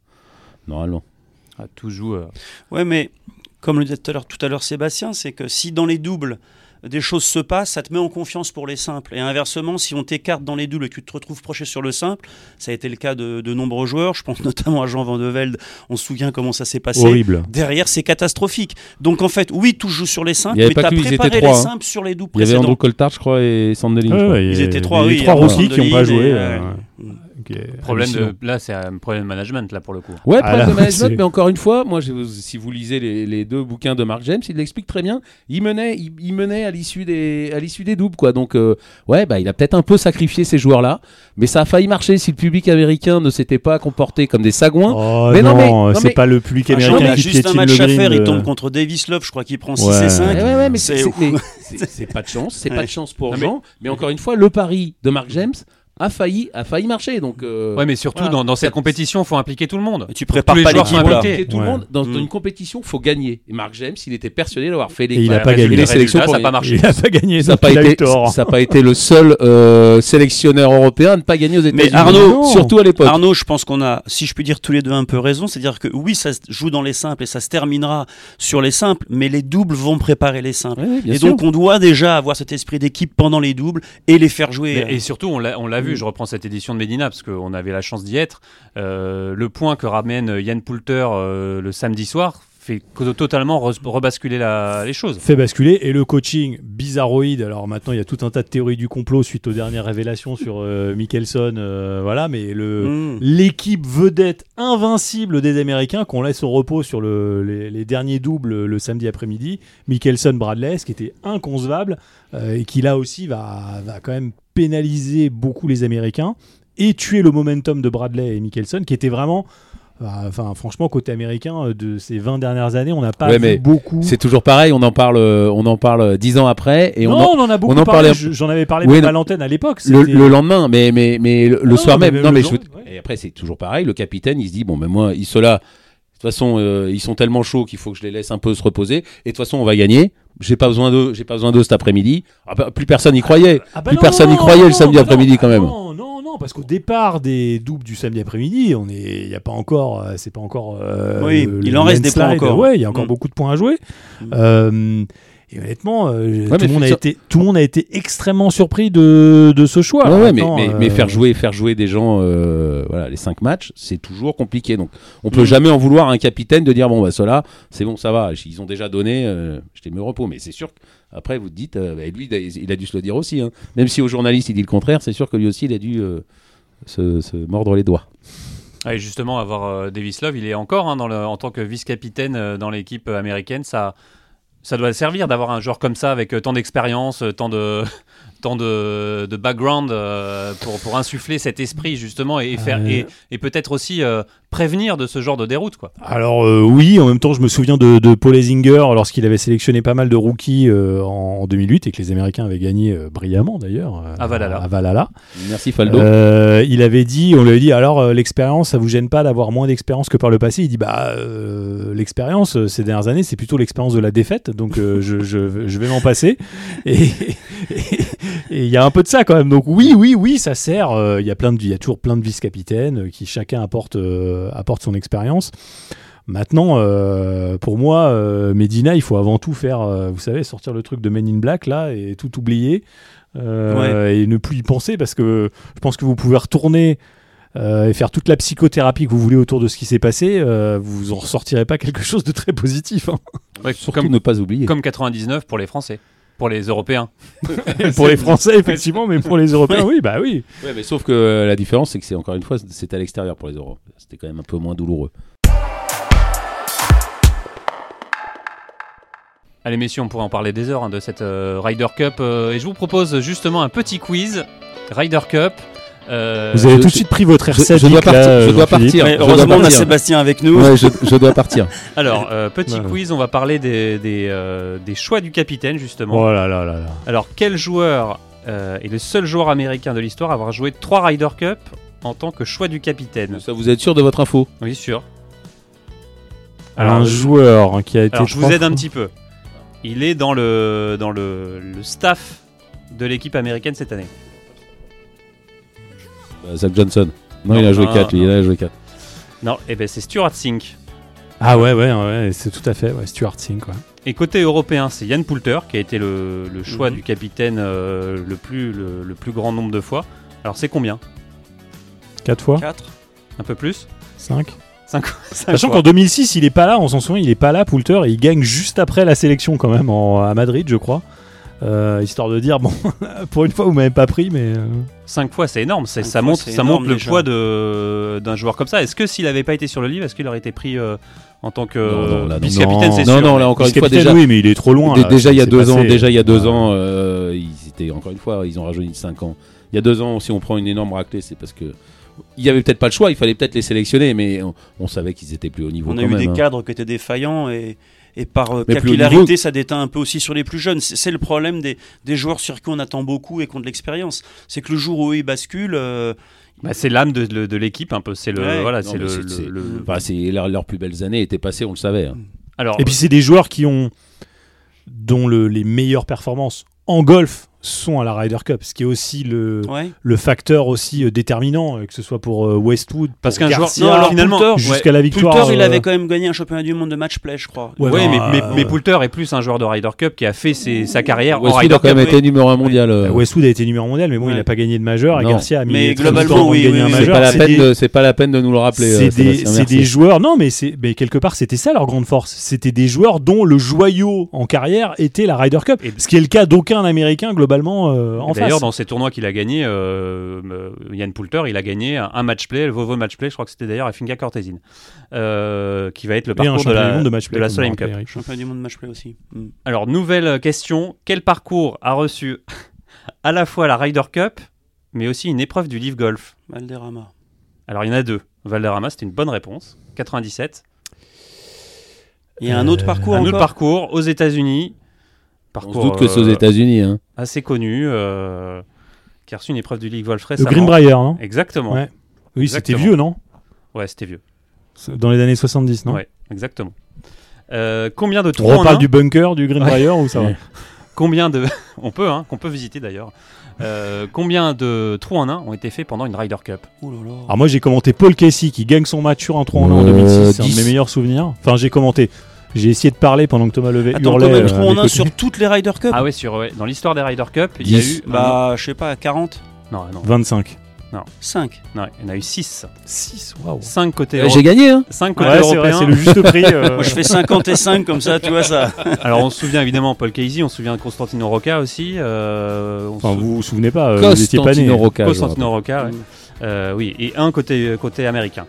normalement. Ah, tout joue. euh, Ouais, mais comme le disait tout à l'heure, tout à l'heure Sébastien, c'est que si dans les doubles des choses se passent, ça te met en confiance pour les simples. Et inversement, si on t'écarte dans les doubles et que tu te retrouves proché sur le simple, ça a été le cas de, de nombreux joueurs. Je pense notamment à Jean Van de Velde. On se souvient comment ça s'est passé. Horrible. Derrière, c'est catastrophique. Donc en fait, oui, tout joue sur les simples, mais pas tu as préparé les hein. simples sur les doubles Il y avait. Andrew Coltart, je crois, et Sandelin. Ouais, Ils il y étaient trois, il y a oui, les trois euh, rookies qui n'ont pas joué. et, euh, ouais. Ok, Problème de, là, c'est un problème de management, là, pour le coup. Ouais, Ah, problème là, de management, mais encore une fois, moi, je- si vous lisez les, les deux bouquins de Mark James, il l'explique très bien. Il menait, il, il menait à l'issue des, à l'issue des doubles, quoi. Donc, euh, ouais, bah, il a peut-être un peu sacrifié ces joueurs-là, mais ça a failli marcher si le public américain ne s'était pas comporté comme des sagouins. Oh Mais non, non, mais- non, c'est mais- pas le public Ah, américain il a qui juste un match le à faire, il de- tombe contre Davis Love, je crois qu'il prend 6 Ouais. et 5. Ouais, ouais, ouais, mais c'est, pas de chance, c'est pas de chance pour Jean. Mais encore une fois, le pari de Mark James a failli, a failli marcher. Donc, euh, Ouais, mais surtout, voilà. dans, dans cette compétition, il faut impliquer tout le monde. Tu prépares Tous les pas joueurs l'équipe là. tout le Ouais. monde, dans Mm. une compétition, faut gagner. Et Mark James, il était persuadé d'avoir fait les Et il a pas gagné. les sélections résultat, pour ça n'a pas marché. Il a pas gagné, Ça n'a pas, pas été le seul euh, sélectionneur européen à ne pas gagner aux États-Unis. Arnaud- surtout à l'époque. Arnaud, je pense qu'on a, si je puis dire tous les deux un peu raison, c'est-à-dire que oui, ça se joue dans les simples et ça se terminera sur les simples, mais les doubles vont préparer les simples. Ouais, et sûr. donc on doit déjà avoir cet esprit d'équipe pendant les doubles et les faire jouer. Mais- et surtout, on l'a on l'a vu, je reprends cette édition de Medina parce qu'on avait la chance d'y être. Euh, le point que ramène Yann Poulter euh, le samedi soir fait totalement re- rebasculer la- les choses. fait basculer et le coaching bizarroïde. Alors maintenant, il y a tout un tas de théories du complot suite aux dernières révélations sur euh, Mickelson, euh, voilà. Mais le Mmh. l'équipe vedette invincible des Américains qu'on laisse au repos sur le- les, les derniers doubles le samedi après-midi, Mickelson Bradley, ce qui était inconcevable euh, et qui là aussi va, va quand même pénaliser beaucoup les Américains et tuer le momentum de Bradley et Mickelson qui était vraiment bah, Enfin, franchement, côté américain, euh, de ces 20 dernières années, on n'a pas Ouais, vu mais beaucoup. C'est toujours pareil, on en parle, euh, on en parle dix ans après et on non, en- on en a beaucoup on en parlé. J'en avais parlé Oui, même à l'antenne à l'époque. le, lendemain, mais, mais, mais le, le Non, soir même. Non, mais jour, je- ouais. Et après, c'est toujours pareil. Le capitaine, il se dit bon, mais moi, ils sont là. De toute façon, euh, ils sont tellement chauds qu'il faut que je les laisse un peu se reposer. Et de toute façon, on va gagner. J'ai pas besoin d'eux. J'ai pas besoin d'eux cet après-midi. Ah bah, plus personne n'y croyait. Ah bah plus non, personne n'y croyait non, le samedi bah après-midi quand même. Non, non, non, parce qu'au départ des doubles du samedi après-midi, on est, il y a pas encore, euh, c'est pas encore. euh, Oui, le- il le en reste des points encore. Ouais, il y a encore Mm. beaucoup de points à jouer. Mm. Euh, et honnêtement, euh, tout, le monde a été, tout le monde a été extrêmement surpris de, de ce choix. Ouais, ouais, mais, Attends, mais, euh, mais faire jouer, faire jouer des gens, euh, voilà, les cinq matchs, c'est toujours compliqué. Donc, on peut Mm. jamais en vouloir à un capitaine de dire bon bah cela, c'est bon, ça va, ils ont déjà donné, euh, je t'ai mis au repos. Mais c'est sûr qu'après vous te dites, euh, bah, lui, il a dû se le dire aussi. hein. Même si aux journalistes il dit le contraire, c'est sûr que lui aussi il a dû euh, se, se mordre les doigts. Ah, Et justement, avoir euh, Davis Love, il est encore hein, dans le- en tant que vice-capitaine euh, dans l'équipe américaine. Ça, ça doit servir d'avoir un joueur comme ça avec euh, tant d'expérience, euh, tant de, tant de, de background euh, pour, pour insuffler cet esprit justement et, et faire Euh. et, et peut-être aussi euh, prévenir de ce genre de déroute quoi. Alors euh, oui, en même temps, je me souviens de, de Paul Esinger lorsqu'il avait sélectionné pas mal de rookies euh, en 2008 et que les Américains avaient gagné euh, brillamment d'ailleurs euh, À Valhalla. à Valhalla. Merci Faldo. Euh, il avait dit, on lui avait dit, alors euh, l'expérience, ça vous gêne pas d'avoir moins d'expérience que par le passé? Il dit, bah euh, l'expérience ces dernières années, c'est plutôt l'expérience de la défaite, donc euh, je, je, je vais m'en passer. Et et il y a un peu de ça quand même. Donc oui, oui, oui, ça sert. Euh, Il y a plein de, il y a toujours plein de vice-capitaines euh, qui chacun apporte euh, apporte son expérience. Maintenant, euh, pour moi, euh, Medina, il faut avant tout faire, euh, vous savez, sortir le truc de Men in Black là et tout oublier euh, et ne plus y penser parce que je pense que vous pouvez retourner euh, et faire toute la psychothérapie que vous voulez autour de ce qui s'est passé, euh, vous en ressortirez pas quelque chose de très positif. hein. Surtout comme, ne pas oublier. comme 99 pour les Français, pour les Européens. pour les Français, effectivement, mais pour les Européens, oui, bah oui. Ouais, mais sauf que euh, la différence, c'est que c'est encore une fois, c'était à l'extérieur pour les euros. C'était quand même un peu moins douloureux. Allez messieurs, on pourrait en parler des heures hein, de cette euh, Ryder Cup. euh, et je vous propose justement un petit quiz Ryder Cup. Euh, Vous avez je- tout de suite pris votre je- R7. je dois partir, je dois partir. Mais je dois heureusement, on a. Sébastien avec nous. Ouais, je, je dois partir. Alors, euh, petit Voilà. quiz, on va parler des, des, euh, des choix du capitaine, justement. Oh là là là là. Alors, quel joueur euh, est le seul joueur américain de l'histoire à avoir joué trois Ryder Cup en tant que choix du capitaine? Ça, vous êtes sûr de votre info? Oui, sûr. Alors, un joueur qui a été. Alors, je vous aide un petit peu. Il est dans le, dans le, le staff de l'équipe américaine cette année. Euh, Zach Johnson. Non, Non, il a joué non, 4. non. Il a joué 4. Non, eh ben c'est Stuart Sink. Ah ouais, ouais, ouais, c'est tout à fait. Ouais, Stuart Sink, ouais. Et côté européen, c'est Yann Poulter qui a été le, le choix Mhm. du capitaine euh, le, plus, le, le plus grand nombre de fois. Alors, c'est combien? 4 fois 4. Un peu plus 5 5 Sachant qu'en 2006, il est pas là, on s'en souvient, il est pas là, Poulter, et il gagne juste après la sélection quand même en- à Madrid, je crois. Euh, histoire de dire, bon, pour une fois, vous m'avez pas pris, mais. euh, 5 fois, c'est énorme. Ça fois, montre, ça énorme montre le déjà. poids de- d'un joueur comme ça. Est-ce que s'il n'avait pas été sur le livre, est-ce qu'il aurait été pris euh, en tant que Non, non, là, non. vice-capitaine Non, c'est non, sûr, non, mais- là encore une fois déjà. oui, mais il est trop loin. Là, déjà il y a deux passé. ans, déjà il y a deux Euh, ans, euh, ils étaient encore une fois, ils ont rajeuni 5 ans. Il y a deux ans, si on prend une énorme raclée, c'est parce que il y avait peut-être pas le choix, il fallait peut-être les sélectionner, mais on, on savait qu'ils étaient plus au niveau On a quand eu même. des hein. cadres qui étaient défaillants et, et par euh, capillarité, niveau. ça déteint un peu aussi sur les plus jeunes. C'est le problème des, des joueurs sur qui on attend beaucoup et qui ont de l'expérience. C'est que le jour où ils basculent, euh, Bah, c'est l'âme de, de- de l'équipe un peu. C'est le Ouais. voilà, c'est le, c'est- le- c'est- le- Enfin, c'est leur- leurs plus belles années étaient passées, on le savait. hein. Alors, Et puis c'est des joueurs qui ont dont le- les meilleures performances en golf sont à la Ryder Cup, ce qui est aussi le, ouais. le facteur aussi euh, déterminant, euh, que ce soit pour euh, Westwood, Parce pour qu'un joueur- non, alors, finalement, jusqu'à la victoire. Poulter, il avait quand même gagné un championnat du monde de match play, je crois. Ouais, ouais, mais, bah, mais, mais Poulter est plus un joueur de Ryder Cup qui a fait ses- sa carrière en Westwood Ryder a quand Cup. même oui. été numéro 1 mondial. euh. euh, Westwood a été numéro mondial, mais bon, il n'a pas gagné de majeur. Et Non. Garcia a mis Mais globalement, oui, oui, un oui. c'est majeur. pas la peine des- de, c'est pas la peine de nous le rappeler. C'est euh, des, joueurs, non, mais, c'est, mais quelque part, c'était ça leur grande force. C'était des joueurs dont le joyau en carrière était la Ryder Cup. Ce qui est le cas d'aucun Américain, globalement, euh, en D'ailleurs, face. dans ces tournois qu'il a gagné, euh, euh, Yann Poulter, il a gagné un, match play, le Volvo match play, je crois que c'était d'ailleurs à Finca Cortesine, euh, qui va être le parcours de champion du la, monde de match play, de la Solheim Cup. Championnat du monde de match play aussi. Mm. Alors, nouvelle question quel parcours a reçu à la fois la Ryder Cup, mais aussi une épreuve du Leaf Golf? Valderrama. Alors, il y en a deux. Valderrama, c'était une bonne réponse. 97. Il y a un autre Euh, parcours un encore? autre parcours aux États-Unis. On Parcours se doute que c'est aux euh, États-Unis. Hein. assez connu, euh, qui a reçu une épreuve du Leaf Golf Le. Greenbrier, non? Exactement. Ouais. Oui, c'était vieux, non? Ouais, c'était vieux. Dans les années 70, non? Ouais, exactement. Euh, combien de On trous en reparle un du bunker du Greenbrier ou ça va? Combien de on peut hein, qu'on peut visiter d'ailleurs. Euh, combien de trous en un ont été faits pendant une Ryder Cup? Oh là là. Alors moi j'ai commenté Paul Casey qui gagne son match sur un trou en un en Euh, 2006, c'est un de 10. mes meilleurs souvenirs. Enfin j'ai commenté, j'ai essayé de parler pendant que Thomas Levet Attends, hurlait. euh, mes un côtés. sur toutes les Ryder Cup Ah ouais, sur ouais, dans l'histoire des Ryder Cup, il y a 10. eu Bah, je sais pas, 40 non non 25. 5. non, il y en a eu 6. 6, waouh. 5 côtés Euh, J'ai gagné. Hein. 5 côtés Ouais, c'est vrai, européens. c'est le juste prix. euh, Moi, je fais 50 et 5 comme ça, tu vois ça. Alors on se souvient évidemment Paul Casey, on se souvient de Constantino Rocca aussi. euh, on Enfin, vous vous souvenez pas, euh, vous étiez pas né. Constantino Rocca. Constantino. Rocca, ouais. Euh, oui, et un côté, côté américain.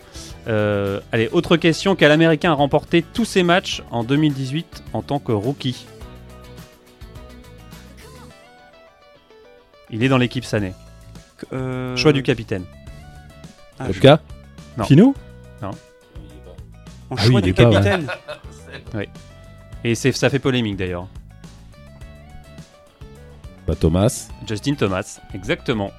Euh, allez, autre question. Quel américain a remporté tous ses matchs en 2018 en tant que rookie Il est dans l'équipe Sané. Euh, Choix du capitaine. ah, je- Rocca Non. Ah oui, choix du est pas, ouais. capitaine. Et c'est- ça fait polémique d'ailleurs. Bah, Thomas. Justin Thomas, exactement.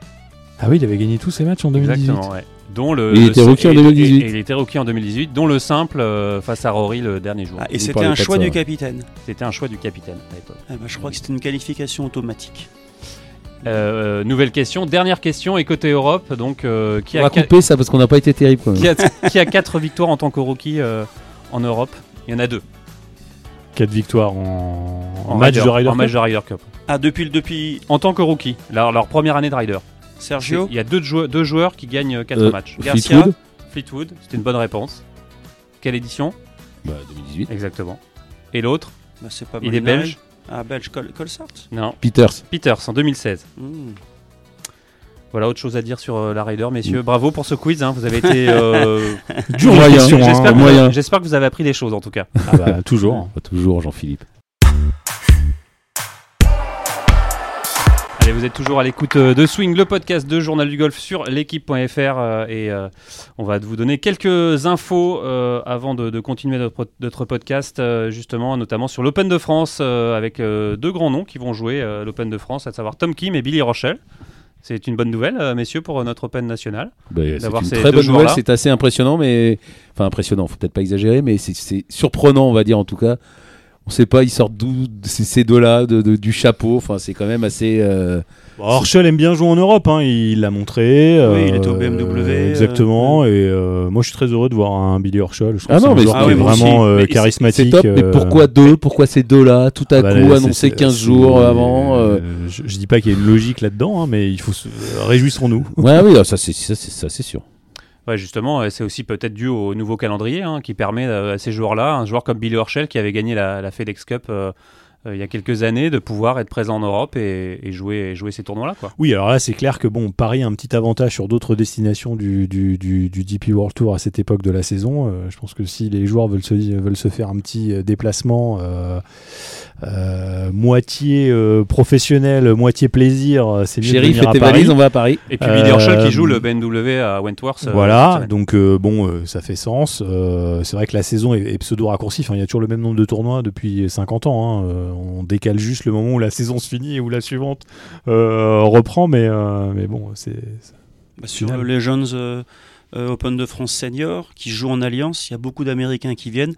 Ah oui, il avait gagné tous ses matchs en 2018. Exactement, ouais. Dont le, Il le- était rookie en et- 2018. et- et il était rookie en 2018, dont le simple euh, face à Rory le dernier jour. Ah, et c'était un choix du capitaine. C'était un choix du capitaine à l'époque. Ah, bah, je crois que c'était une qualification automatique. Euh, nouvelle question, dernière question, et côté Europe, donc euh, qui, On a va couper ça parce qu'on n'a pas été terrible. quand même. qui, a, qui a quatre victoires en tant que rookie euh, en Europe? Il y en a deux. 4 victoires en, en match Ryder- de Ryder en Cup. match de Ryder Cup. Ah, depuis, le- depuis En tant que rookie, leur, leur première année de Ryder. Sergio Il y a deux, joueurs- deux joueurs qui gagnent 4 Euh, matchs. Garcia. Fleetwood Fleetwood, c'était une bonne réponse. Quelle édition Bah, 2018. Exactement. Et l'autre, Bah, c'est pas il est belge Ah, belge, Col Colsart Non. Peters. Peters en 2016. Hmm. Voilà, autre chose à dire sur euh, la Ryder, messieurs. Bravo pour ce quiz, hein, vous avez été... euh, Dur Moyen. hein. J'espère que, moyen. j'espère que vous avez appris des choses en tout cas. Ah bah, toujours. Pas toujours, Jean-Philippe. Allez, vous êtes toujours à l'écoute euh, de Swing, le podcast de Journal du Golf sur l'équipe.fr euh, et euh, on va vous donner quelques infos euh, avant de, de continuer notre, notre podcast, justement, notamment sur l'Open de France avec deux grands noms qui vont jouer l'Open de France, à savoir Tom Kim et Billy Rochelle. C'est une bonne nouvelle, messieurs, pour notre Open national. Bah, c'est une ces très bonne nouvelle, c'est assez impressionnant, mais enfin impressionnant, faut peut-être pas exagérer, mais c'est surprenant, on va dire en tout cas. On sait pas, ils sortent d'où ces, deux-là, de- de- du chapeau. Enfin, c'est quand même assez. euh, Bon, Horschel aime bien jouer en Europe, hein, il l'a montré. Oui, il euh, était au BMW, euh, exactement, et euh, moi je suis très heureux de voir un Billy Horschel. Je trouve Ah que c'est non, un mais c'est- ah oui, vraiment euh, Mais charismatique. C'est top, mais euh, pourquoi deux? Pourquoi ces deux-là? Tout à ah bah, coup, là, annoncé c'est- 15 c'est- jours avant. euh, je, je dis pas qu'il y a une logique là-dedans, hein, mais il faut se... réjouissons-nous. Ouais, oui, c'est- ça, c'est sûr. Ouais, justement, euh, c'est aussi peut-être dû au nouveau calendrier hein, qui permet euh, à ces joueurs-là, un joueur comme Billy Horschel qui avait gagné la, la FedEx Cup euh, il y a quelques années, de pouvoir être présent en Europe et, et jouer, jouer ces tournois-là. quoi. Oui, alors là, c'est clair que bon, Paris a un petit avantage sur d'autres destinations du, du, du, DP World Tour à cette époque de la saison. Je pense que si les joueurs veulent se, veulent se faire un petit déplacement euh, moitié euh, professionnel, moitié plaisir, euh, c'est mieux de Chéri, venir fais à tes Paris. valises, on va à Paris. Et puis Billy Euh, qui joue le BMW à Wentworth. Voilà, donc euh, bon, euh, ça fait sens. Euh, c'est vrai que la saison est, est pseudo-raccourcie. Enfin, il y a toujours le même nombre de tournois depuis 50 ans. hein. Euh, on décale juste le moment où la saison se finit et où la suivante euh, reprend. Mais, euh, mais bon, c'est. Bah, sur le Legends euh, euh, Open de France Senior, qui joue en alliance, il y a beaucoup d'Américains qui viennent,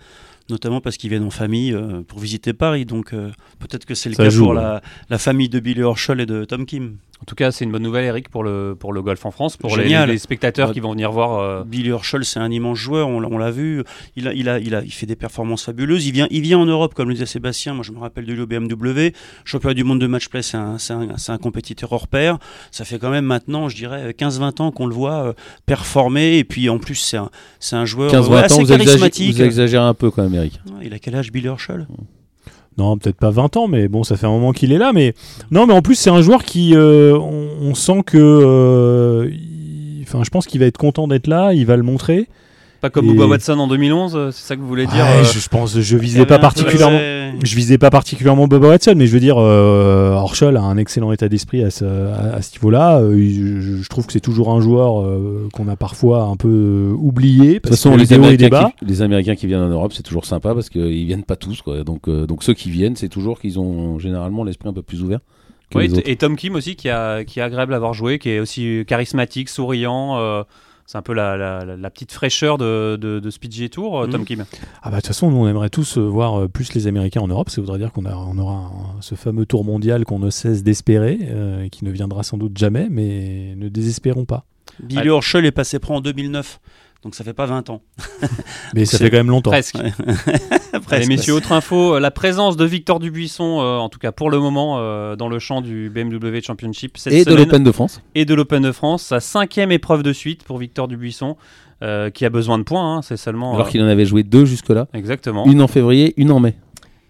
notamment parce qu'ils viennent en famille euh, pour visiter Paris. Donc euh, peut-être que c'est le Ça cas joue, pour ouais. la, la famille de Billy Horschel et de Tom Kim. En tout cas, c'est une bonne nouvelle, Eric, pour le, pour le golf en France, pour les, spectateurs qui vont venir voir. euh, Billy Horschel, c'est un immense joueur, on, l'a- on l'a vu. Il, a, il, a, il, a, il fait des performances fabuleuses. Il vient, il vient en Europe, comme le disait Sébastien. Moi, je me rappelle de lui au BMW. Championnat du monde de match play, c'est un, c'est un, c'est un compétiteur hors pair. Ça fait quand même maintenant, je dirais, 15-20 ans qu'on le voit euh, performer. Et puis, en plus, c'est un, c'est un joueur 15 ouais, 20 assez ans, vous exagérez, charismatique. vous exagérez un peu quand même, Eric. Ouais, Il a quel âge, Billy Horschel Non, peut-être pas 20 ans, mais bon, ça fait un moment qu'il est là. Mais non, mais en plus, c'est un joueur qui, euh, on, on sent que, euh, enfin, je pense qu'il va être content d'être là. Il va le montrer. Pas comme Et- Bubba Watson en 2011, euh, c'est ça que vous voulez dire Ouais, euh, je, je pense, je visais avait pas particulièrement. Je visais pas particulièrement Bubba Watson, mais je veux dire, euh, Horschel a un excellent état d'esprit à ce, à, à ce niveau-là. Euh, je, je trouve que c'est toujours un joueur euh, qu'on a parfois un peu euh, oublié. De toute Parce façon, que les Américains, qui, les Américains qui viennent en Europe, c'est toujours sympa parce qu'ils viennent pas tous. Quoi. Donc, euh, donc ceux qui viennent, c'est toujours qu'ils ont généralement l'esprit un peu plus ouvert. Que Ouais, les et, Tom Kim aussi, qui, a, qui est agréable à avoir joué, qui est aussi charismatique, souriant. C'est un peu la, la- petite fraîcheur de, de, de ce PGA Tour, euh, Mhm. Tom Kim. Ah bah de toute façon, nous on aimerait tous euh, voir euh, plus les Américains en Europe. Ça voudrait dire qu'on on aura un- ce fameux tour mondial qu'on ne cesse d'espérer, euh, et qui ne viendra sans doute jamais, mais ne désespérons pas. Billy. Horschel est passé pro en 2009. Donc ça fait pas 20 ans. Mais ça C'est- fait quand même longtemps. Presque. Ouais. Allez, messieurs, autre info, euh, la présence de Victor Dubuisson, euh, en tout cas pour le moment, euh, dans le champ du BMW Championship cette Et de l'Open de France. et de l'Open de France, sa cinquième épreuve de suite pour Victor Dubuisson, euh, qui a besoin de points, hein, c'est seulement... Alors euh, qu'il en avait joué deux jusque-là. Exactement. Une en février, une en mai.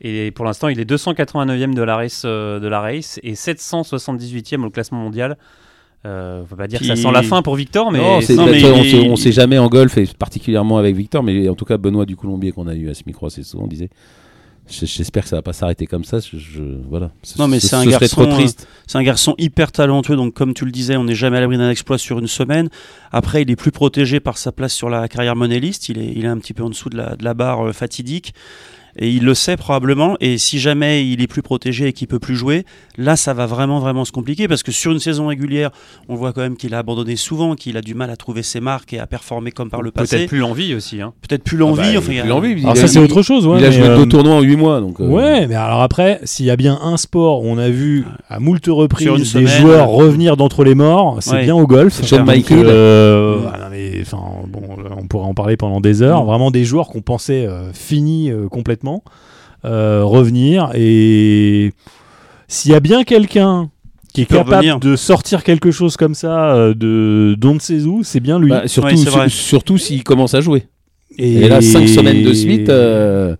Et pour l'instant, il est 289e de la race, euh, de la race et 778e au classement mondial. Euh, on va pas dire que ça sent la fin pour Victor, mais Non, c'est- non, mais on, il- se- on sait jamais en golf, et particulièrement avec Victor, mais en tout cas, Benoît du Colombier qu'on a eu à ce micro assez souvent disait J'espère que ça va pas s'arrêter comme ça. Je, je- voilà. Ce- Non, mais ce- c'est un ce garçon, trop triste. C'est un garçon hyper talentueux, donc comme tu le disais, on n'est jamais à l'abri d'un exploit sur une semaine. Après, il est plus protégé par sa place sur la carrière monéliste. Il est, il est un petit peu en dessous de la, de la barre euh, fatidique. Et il le sait probablement. Et si jamais il est plus protégé et qu'il peut plus jouer, là, ça va vraiment, vraiment se compliquer. Parce que sur une saison régulière, on voit quand même qu'il a abandonné souvent, qu'il a du mal à trouver ses marques et à performer comme par le passé. peut-être plus l'envie aussi. hein. Peut-être plus l'envie. Ah bah, enfin, a- l'envie, Alors il ça a- c'est autre chose. Ouais, il a joué euh, deux tournois en 8 mois. Donc, euh, Ouais, mais alors après, s'il y a bien un sport où on a vu à moult reprises des semaine, joueurs euh, revenir d'entre les morts, c'est Ouais. bien au golf. Donc, Michael. Enfin, bon, on pourrait en parler pendant des heures. Mm. Vraiment des joueurs qu'on pensait euh, finis euh, complètement euh, revenir. Et s'il y a bien quelqu'un qui est capable revenir. de sortir quelque chose comme ça euh, de d'on ne sait où, c'est bien lui. bah, surtout Ouais, sur- surtout s'il commence à jouer. Et là, 5 semaines de suite, euh,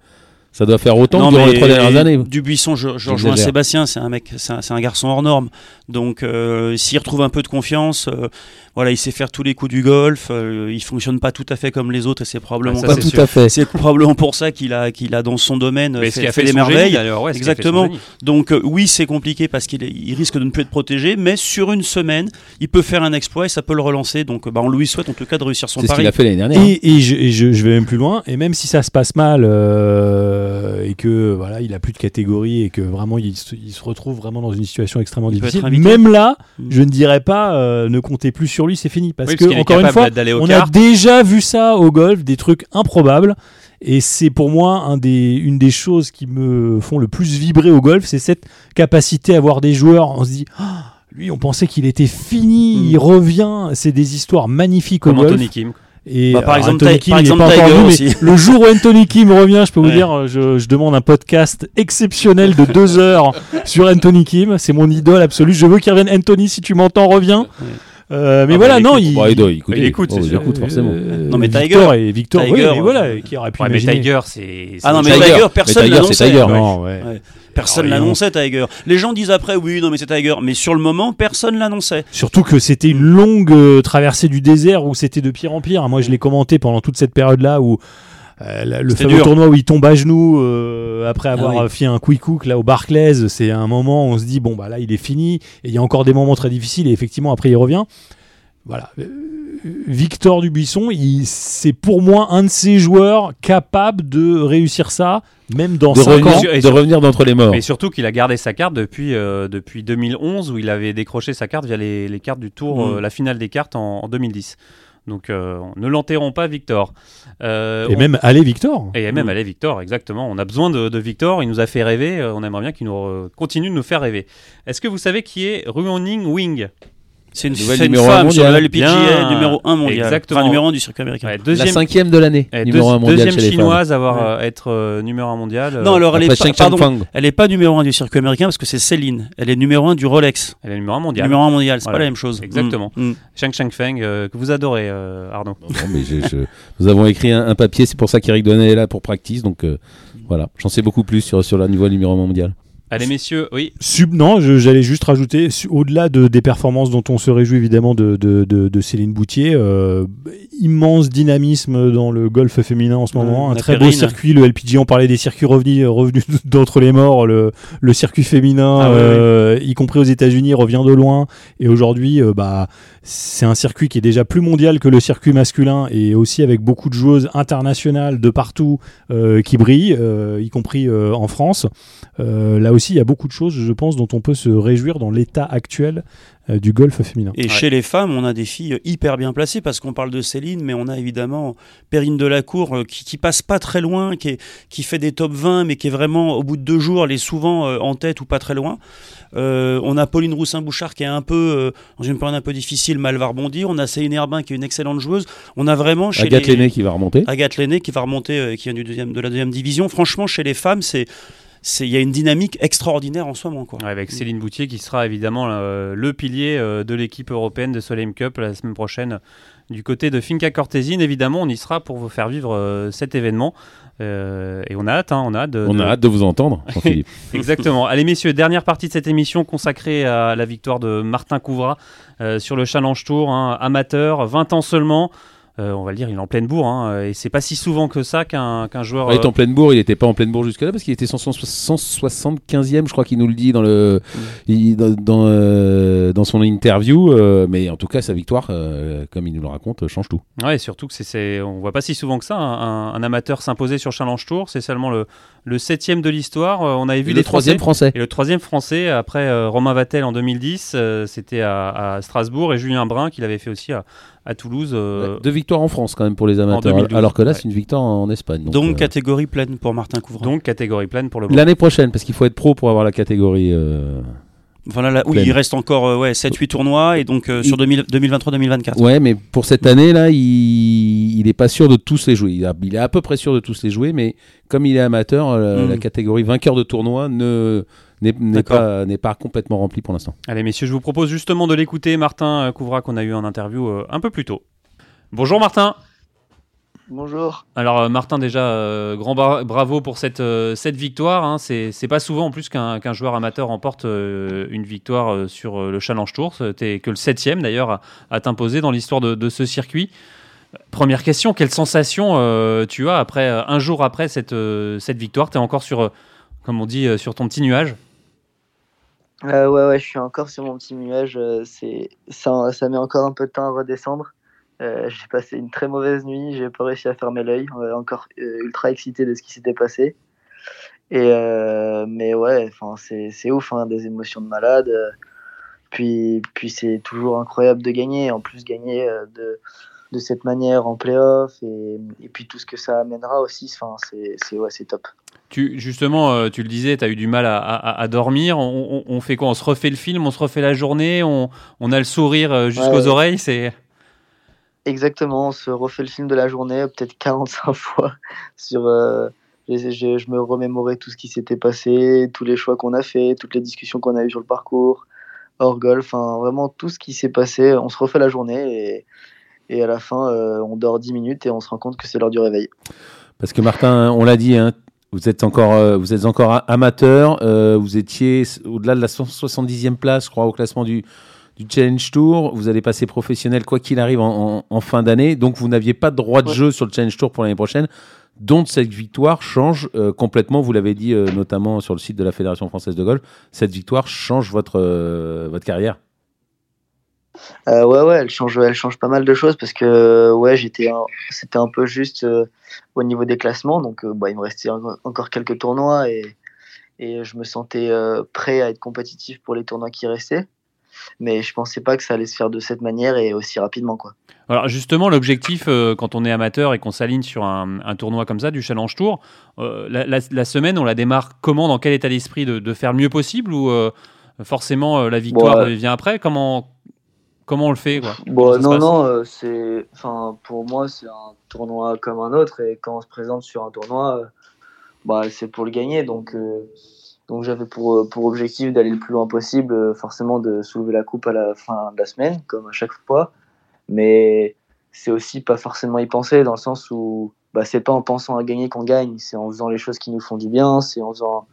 Ça doit faire autant Non, que durant les trois dernières années. Dubuisson, je, je rejoins. Sébastien, c'est un mec, c'est un, garçon hors norme. Donc, euh, s'il retrouve un peu de confiance, euh, voilà, il sait faire tous les coups du golf. euh, il fonctionne pas tout à fait comme les autres, et c'est probablement Ah, ça, Pas pas- c'est tout sûr. à fait. c'est probablement pour ça qu'il a, qu'il a dans son domaine Mais fait, ce a fait fait des son génie, merveilles. d'ailleurs, ouais, ce qui a fait son Exactement. Donc euh, oui, c'est compliqué parce qu'il il risque de ne plus être protégé, mais sur une semaine, il peut faire un exploit et ça peut le relancer. Donc bah, on lui souhaite en tout cas de réussir son C'est ce pari. qu'il a fait l'année dernière. Et, et je, et je- je vais même plus loin. Et même si ça se passe mal euh, et que voilà, il a plus de catégorie et que vraiment il se, il se retrouve vraiment dans une situation extrêmement Il difficile. Même là, Mm. je ne dirais pas euh, ne comptez plus sur lui, c'est fini. Parce Oui, que encore une fois, on a déjà vu ça au golf, des trucs improbables. Et c'est pour moi un des, une des choses qui me font le plus vibrer au golf, c'est cette capacité à voir des joueurs. On se dit, Ah, lui, on pensait qu'il était fini, Mm. il revient. C'est des histoires magnifiques Comme au golf. Anthony Kim. Et Bah, par alors, exemple, Anthony Kim, par exemple, pas encore Tiger venu, mais le jour où Anthony Kim revient, je peux vous dire, je, je demande un podcast exceptionnel de deux heures sur Anthony Kim. C'est mon idole absolue. Je veux qu'il revienne. Anthony, si tu m'entends, reviens. Euh, mais Ah, voilà, bah, non, écoute. il, Bon, il doit écouter. Il écoute, Oh, il écoute forcément. Euh, Non, mais Victor et Victor, Tiger, oui, mais euh, voilà, qui aurait pu Ouais, mais. Tiger, c'est. Ah non, mais Tiger. Tiger, Mais personne Tiger, c'est Tiger. Non, ouais. Ouais. Personne Alors, l'annonçait Tiger. Les gens disent après oui non mais c'est Tiger, mais sur le moment personne l'annonçait. Surtout que c'était une longue euh, traversée du désert où c'était de pire en pire. Moi, je l'ai commenté pendant toute cette période-là où euh, le fameux dur. tournoi où il tombe à genoux euh, après avoir Ah oui. euh, fait un quick hook là au Barclays, c'est un moment où on se dit bon bah là il est fini et il y a encore des moments très difficiles et effectivement après il revient. Voilà. Euh, Victor Dubuisson, c'est pour moi un de ces joueurs capables de réussir ça, même dans De 5 ans. revenir, de revenir d'entre les morts. Mais surtout qu'il a gardé sa carte depuis, euh, depuis 2011 où il avait décroché sa carte via les, les cartes du tour, Mm. euh, la finale des cartes en, en 2010. Donc euh, ne l'enterrons pas Victor. Euh, Et on- même aller Victor. et même Mm. aller Victor, exactement. On a besoin de, de Victor, il nous a fait rêver, on aimerait bien qu'il nous continue de nous faire rêver. Est-ce que vous savez qui est Ruoning Wing? C'est une, Nouvelle numéro un femme sur le LPGA Bien. numéro 1 mondial. Exactement. Enfin numéro 1 du circuit américain. Ouais, La Deuxième, cinquième de l'année, eh, numéro deuxi- 1 mondial deuxième chez chinoise à avoir, euh, être euh, numéro 1 mondial. euh, Non alors elle Après est pas, pardon, Fang. elle est pas numéro 1 du circuit américain parce que c'est Céline. Elle est numéro 1 du Rolex. elle est numéro 1 mondial. Numéro 1 mondial, c'est Voilà. pas la même chose. Exactement. Mm, mm. Shang Shang Feng, euh, que vous adorez, euh, Arnaud. Non, mais je- je- Nous avons écrit un, un papier, c'est pour ça qu'Eric Donnet est là pour practice. Donc euh, voilà, j'en sais beaucoup plus sur, sur la niveau numéro 1 mondial. Allez messieurs, oui. Sub, non, j'allais juste rajouter, au-delà de, des performances dont on se réjouit évidemment de, de, de- Céline Boutier, euh, immense dynamisme dans le golf féminin en ce Ouais, moment, un très beau circuit, le LPG, on parlait des circuits revenus, revenus d'entre les morts, le, le circuit féminin, Ah ouais, euh, y compris aux États-Unis, revient de loin, et aujourd'hui, euh, bah, c'est un circuit qui est déjà plus mondial que le circuit masculin, et aussi avec beaucoup de joueuses internationales de partout euh, qui brillent, euh, y compris euh, en France. Euh, là aussi, il y a beaucoup de choses, je pense, dont on peut se réjouir dans l'état actuel euh, du golf féminin. Et Ouais. chez les femmes, on a des filles hyper bien placées parce qu'on parle de Céline, mais on a évidemment Perrine Delacour euh, qui, qui passe pas très loin, qui, est- qui fait des top 20, mais qui est vraiment au bout de deux jours, elle est souvent euh, en tête ou pas très loin. Euh, on a Pauline Roussin-Bouchard qui est un peu, dans une période un peu difficile, mal va rebondir. On a Céline Herbin qui est une excellente joueuse. On a vraiment chez Agathe les... Lenné qui va remonter. Agathe Lenné qui va remonter, qui vient du deuxième, de la deuxième division. Franchement, chez les femmes, c'est- il y a une dynamique extraordinaire en ce moment. Quoi. Ouais, avec Céline Boutier qui sera évidemment euh, le pilier euh, de l'équipe européenne de Solheim Cup la semaine prochaine du côté de Finca Cortésine. Évidemment, on y sera pour vous faire vivre euh, cet événement. Euh, et on a hâte, hein, on a hâte de, On de- a hâte de vous entendre, Jean-Philippe. Exactement. Allez messieurs, dernière partie de cette émission consacrée à la victoire de Martin Couvra euh, sur le Challenge Tour, hein, amateur, 20 ans seulement. Euh, on va le dire, il est en pleine bourre, hein, et c'est pas si souvent que ça qu'un joueur. Il est euh, en pleine bourre, il n'était pas en pleine bourre jusque-là parce qu'il était 175e, je crois qu'il nous le dit dans, le, il- dans, dans, euh, dans son interview. euh, mais en tout cas, sa victoire, euh, comme il nous le raconte, euh, change tout. Ouais, surtout que c'est, on voit pas si souvent que ça un, un amateur s'imposer sur Challenge Tour. C'est seulement le, le septième de l'histoire. Euh, On avait vu Et les le troisième Français. Et le troisième français, après euh, Romain Vatel en 2010, euh, c'était à, à Strasbourg et Julien Brun qui l'avait fait aussi à, à Toulouse. euh, Deux victoires en France quand même pour les amateurs. 2012, alors que là, ouais. c'est une victoire en Espagne. Donc, Donc, euh, catégorie pleine pour Martin Couvrant. donc catégorie pleine pour le. L'année prochaine, parce qu'il faut être pro pour avoir la catégorie. euh, Voilà, là, oui, il reste encore euh, ouais, 7-8 tournois et donc euh, Il- sur 2000 2023-2024. Ouais, mais pour cette année-là, il n'est pas sûr de tous les jouer. Il, a- il est à peu près sûr de tous les jouer, mais comme il est amateur, euh, Mm. la catégorie vainqueur de tournoi ne n'est pas, n'est pas complètement remplie pour l'instant. Allez messieurs, je vous propose justement de l'écouter, Martin euh, Couvra qu'on a eu en interview euh, un peu plus tôt. Bonjour Martin. Bonjour. Alors euh, Martin, déjà, euh, grand bra- bravo pour cette, euh, cette victoire. Hein. C'est c'est pas souvent en plus qu'un qu'un joueur amateur remporte euh, une victoire euh, sur euh, le Challenge Tour. T'es que le septième d'ailleurs à, à t'imposer dans l'histoire de, de ce circuit. Première question, quelle sensation euh, tu as après euh, un jour après cette, euh, cette victoire? T'es encore sur, euh, comme on dit, euh, sur ton petit nuage? Euh, ouais, ouais, je suis encore sur mon petit nuage. euh, ça, ça met encore un peu de temps à redescendre. Euh, j'ai passé une très mauvaise nuit. J'ai pas réussi à fermer l'œil. Encore ultra excité de ce qui s'était passé. Et mais ouais, c'est ouf, hein, des émotions de malade. Puis puis c'est toujours incroyable de gagner. En plus gagner de de cette manière en playoff et, et puis tout ce que ça amènera aussi. Enfin c'est c'est ouais c'est top. tu, Justement, euh, tu le disais, tu as eu du mal à, à- à dormir. On, on- on fait quoi? On se refait le film, on se refait la journée, on, on a le sourire euh, jusqu'aux ouais. oreilles? C'est Exactement, on se refait le film de la journée peut-être 45 fois sur euh, je, je- je me remémorais tout ce qui s'était passé, tous les choix qu'on a fait, toutes les discussions qu'on a eues sur le parcours, hors golf, enfin vraiment tout ce qui s'est passé, on se refait la journée et, et à la fin euh, on dort 10 minutes et on se rend compte que c'est l'heure du réveil. Parce que Martin, on l'a dit, hein, vous êtes encore, euh, vous êtes encore amateur. euh, vous étiez au-delà de la 170e place, je crois, au classement du, du Challenge Tour. Vous allez passer professionnel quoi qu'il arrive en, en- en fin d'année. Donc vous n'aviez pas de droit de Ouais. jeu sur le Challenge Tour pour l'année prochaine. dont cette victoire change euh, complètement, vous l'avez dit euh, notamment sur le site de la Fédération française de golf, cette victoire change votre, euh, votre carrière. Euh, ouais, ouais, elle change, elle change pas mal de choses parce que ouais, j'étais, c'était un peu juste euh, au niveau des classements, donc euh, bah, il me restait en- encore quelques tournois et, et je me sentais euh, prêt à être compétitif pour les tournois qui restaient, mais je pensais pas que ça allait se faire de cette manière et aussi rapidement quoi. Alors justement, l'objectif euh, quand on est amateur et qu'on s'aligne sur un, un tournoi comme ça, du Challenge Tour, euh, la, la- la semaine, on la démarre comment, dans quel état d'esprit de, de faire le mieux possible ou euh, forcément euh, la victoire Bon, euh, vient après? Comment comment on le fait quoi? Bon, non, non, euh, c'est, enfin, pour moi, c'est un tournoi comme un autre, et quand on se présente sur un tournoi, euh, bah, c'est pour le gagner, donc, euh, donc j'avais pour, pour objectif d'aller le plus loin possible, forcément de soulever la coupe à la fin de la semaine, comme à chaque fois, mais c'est aussi pas forcément y penser, dans le sens où, bah, c'est pas en pensant à gagner qu'on gagne, c'est en faisant les choses qui nous font du bien, c'est en faisant,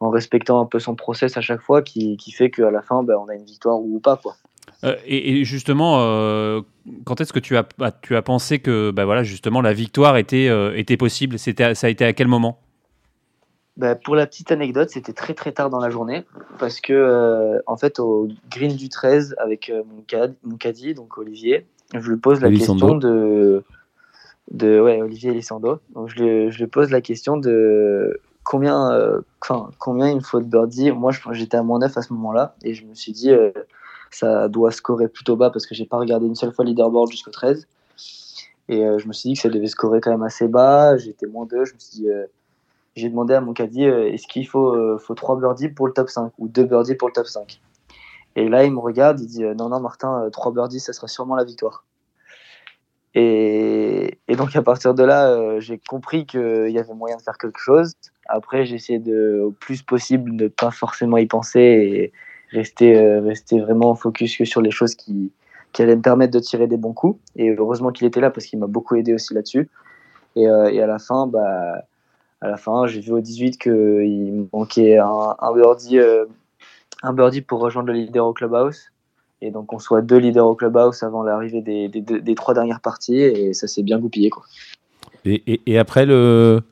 en respectant un peu son process à chaque fois, qui, qui fait qu'à la fin, bah, on a une victoire ou pas, quoi. Euh, et, et justement, euh, quand est-ce que tu as, ah, tu as pensé que bah, voilà, justement, la victoire était, euh, était possible? C'était, Ça a été à quel moment? Bah, pour la petite anecdote, c'était très très tard dans la journée parce que euh, en fait au green du 13 avec euh, mon, cad, mon caddie donc Olivier, je lui pose la Elisando. question de de ouais Olivier Elisando. Donc je lui, je lui pose la question de combien euh, combien il me faut de birdie. Moi je- j'étais à moins 9 à ce moment-là et je me suis dit euh, ça doit scorer plutôt bas parce que j'ai pas regardé une seule fois le leaderboard jusqu'au 13. Et euh, je me suis dit que ça devait scorer quand même assez bas. J'étais moins 2. Je me suis euh, j'ai demandé à mon caddie euh, est-ce qu'il faut, faut 3 birdies pour le top 5 ou 2 birdies pour le top 5 Et là, il me regarde, il dit non, non, Martin, 3 birdies, ça sera sûrement la victoire. Et, donc, à partir de là, j'ai compris qu'il y avait moyen de faire quelque chose. Après, j'ai essayé de, au plus possible ne pas forcément y penser rester, euh, rester vraiment focus que sur les choses qui, qui allaient me permettre de tirer des bons coups. Et heureusement qu'il était là parce qu'il m'a beaucoup aidé aussi là-dessus. Et, euh, et à la fin, bah, fin, j'ai vu au 18 qu'il me manquait un, un birdie, euh, un birdie pour rejoindre le leader au clubhouse. Et donc, on soit deux leaders au clubhouse avant l'arrivée des, des, trois dernières parties. Et ça s'est bien goupillé. Quoi. Et- et après le,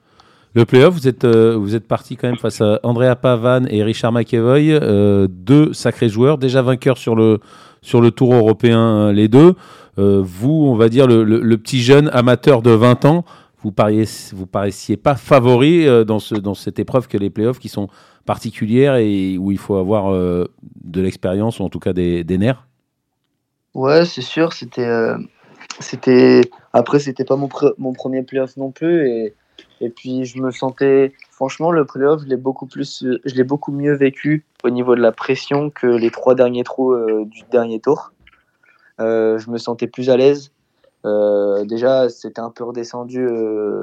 le playoff, vous êtes, euh, êtes parti quand même face à Andrea Pavan et Richard McEvoy, euh, deux sacrés joueurs, déjà vainqueurs sur le, sur le tour européen, euh, les deux. Vous, on va dire, le, petit jeune amateur de 20 ans, vous pariez, vous paraissiez pas favori dans, ce, dans cette épreuve que les playoffs qui sont particulières et où il faut avoir de l'expérience ou en tout cas des, nerfs? Ouais, c'est sûr. C'était, c'était. Après, c'était pas mon, mon premier playoff non plus. Et, et puis, je me sentais. Franchement, le playoff, je l'ai beaucoup plus, beaucoup mieux vécu au niveau de la pression que les trois derniers trous euh, du dernier tour. Euh, je me sentais plus à l'aise. Euh, déjà, c'était un peu redescendu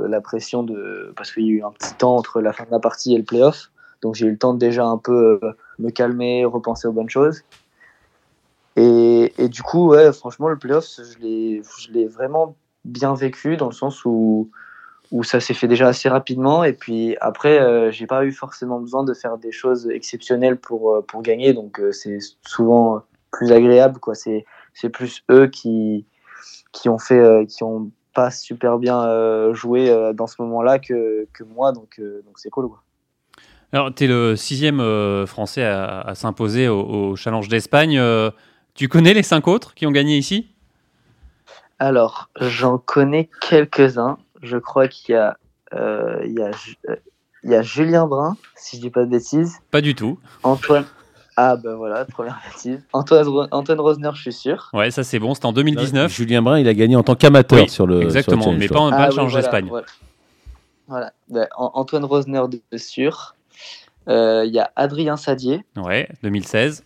la pression de parce qu'il y a eu un petit temps entre la fin de la partie et le playoff. Donc, j'ai eu le temps de déjà un peu me calmer, repenser aux bonnes choses. Et, et du coup, ouais, franchement, le playoff, je l'ai vraiment bien vécu dans le sens où, où ça s'est fait déjà assez rapidement. Et puis après, euh, j'ai pas eu forcément besoin de faire des choses exceptionnelles pour, euh, pour gagner. Donc euh, c'est souvent plus agréable. Quoi. C'est, c'est plus eux qui, qui ont fait, euh, qui ont pas super bien joué dans ce moment-là que, que moi. Donc, donc c'est cool. Quoi. Alors, tu es le sixième Français à, à s'imposer au, au Challenge d'Espagne. Tu connais les cinq autres qui ont gagné ici? Alors, j'en connais quelques-uns. Je crois qu'il y a, euh, il y a, Ju- euh, il y a Julien Brun, si je dis pas de bêtises. Pas du tout. Antoine. Ah ben voilà, première bêtise. Antoine, Ro- Antoine Rosner, je suis sûr. Ouais, ça c'est bon, c'était en 2019. Julien Brun, il a gagné en tant qu'amateur Oui, sur le. Exactement, sur le mais pas, en- Ah oui, Challenge voilà, d'Espagne. Voilà. Voilà. Ben, An- Antoine Rosner de sûr. Euh, Il y a Adrien Sadier. Ouais, 2016.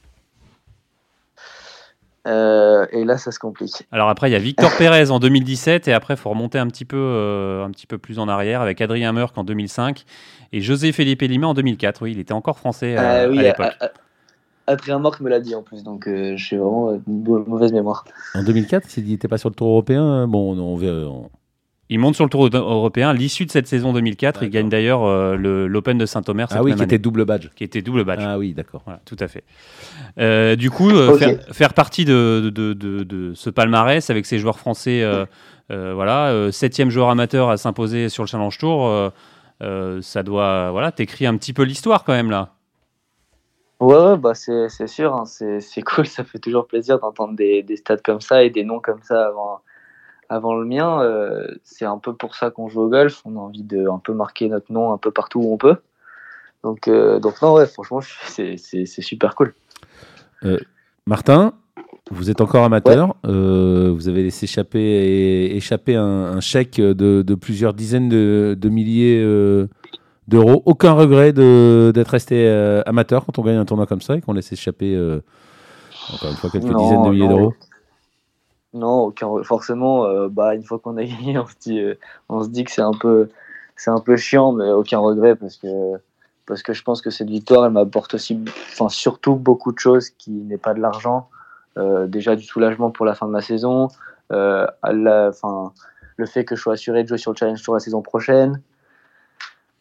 Euh, et là, ça se complique. Alors après, il y a Victor Pérez en 2017 et après, il faut remonter un petit, peu, euh, un petit peu plus en arrière avec Adrien Meurck en 2005 et José Felipe Lima en 2004. Oui, il était encore français euh, Ah oui, à l'époque. Adrien Morc me l'a dit en plus, donc euh, j'ai vraiment une mauvaise mémoire. En 2004, il n'était pas sur le Tour européen. Bon, on, on- Il monte sur le Tour européen à l'issue de cette saison 2004. Il gagne d'ailleurs euh, le- l'Open de Saint-Omer cette Ah oui, même qui année, était double badge. qui était double badge. Ah oui, d'accord. Voilà, tout à fait. Euh, du coup, euh, faire, faire partie de, de, de- de ce palmarès avec ces joueurs français, euh, euh, voilà, euh, septième joueur amateur à s'imposer sur le Challenge Tour, euh, euh, ça doit, voilà, t'écris un petit peu l'histoire quand même là. Ouais, ouais, bah c'est c'est sûr, hein, c'est c'est cool, ça fait toujours plaisir d'entendre des, des stats comme ça et des noms comme ça avant, avant le mien. euh, c'est un peu pour ça qu'on joue au golf, on a envie de un peu marquer notre nom un peu partout où on peut. Donc, euh, donc non, ouais, franchement, c'est super cool. Martin, vous êtes encore amateur. euh, vous avez laissé échapper, échapper un, un chèque de, de plusieurs dizaines de, de milliers euh, d'euros. Aucun regret d'être resté euh, amateur quand on gagne un tournoi comme ça et qu'on laisse échapper, euh, encore une fois, quelques Non, dizaines de milliers d'euros. Non, aucun, forcément, euh, bah, une fois qu'on a gagné, on se dit, euh, on se dit que c'est un peu, c'est un peu chiant, mais aucun regret parce que, parce que je pense que cette victoire, elle m'apporte aussi, enfin, surtout beaucoup de choses qui n'est pas de l'argent. Euh, déjà du soulagement pour la fin de ma saison, le fait que je sois assuré de jouer sur le Challenge Tour la saison prochaine.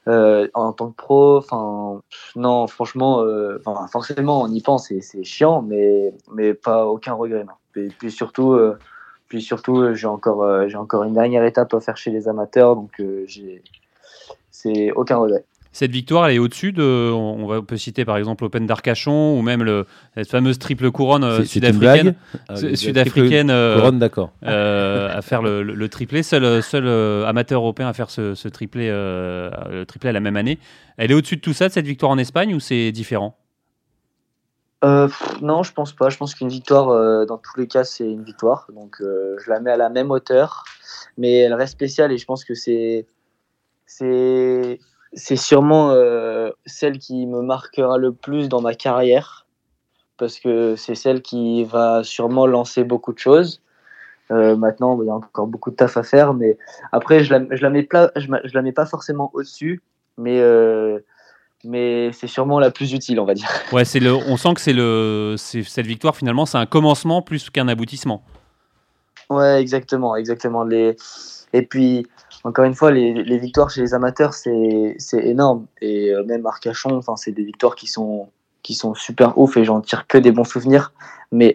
Euh, en tant que pro, enfin, non, franchement, euh, forcément, on y pense et c'est chiant, mais, mais pas aucun regret. Non. Et puis surtout, euh, puis surtout, j'ai encore, j'ai encore une dernière étape à faire chez les amateurs, donc c'est aucun regret. Cette victoire, elle est au-dessus de, on, va- on peut citer par exemple l'Open d'Arcachon ou même le, cette fameuse triple couronne euh, C'est- c'est une sud-africaine, le- sud-africaine euh, Couronne, d'accord. euh, à faire le, le- le triplé, seul, seul euh, amateur européen à faire ce, ce triplé, euh, le triplé la même année. Elle est au-dessus de tout ça, de cette victoire en Espagne ou c'est différent? Euh, pff, non, je pense pas. Je pense qu'une victoire, euh, dans tous les cas, c'est une victoire. Donc, euh, je la mets à la même hauteur, mais elle reste spéciale et je pense que c'est, c'est, c'est sûrement euh, celle qui me marquera le plus dans ma carrière parce que c'est celle qui va sûrement lancer beaucoup de choses. Euh, maintenant, il y a encore beaucoup de taf à faire, mais après, je la, je la mets je la mets pas forcément au-dessus, mais euh, mais c'est sûrement la plus utile, on va dire. Ouais, c'est le, on sent que c'est le, c'est- cette victoire finalement, c'est un commencement plus qu'un aboutissement. Ouais, exactement, exactement. Les... Et puis, encore une fois, les, victoires chez les amateurs, c'est énorme. Et euh, même Arcachon, c'est des victoires qui sont, qui sont super ouf et j'en tire que des bons souvenirs. Mais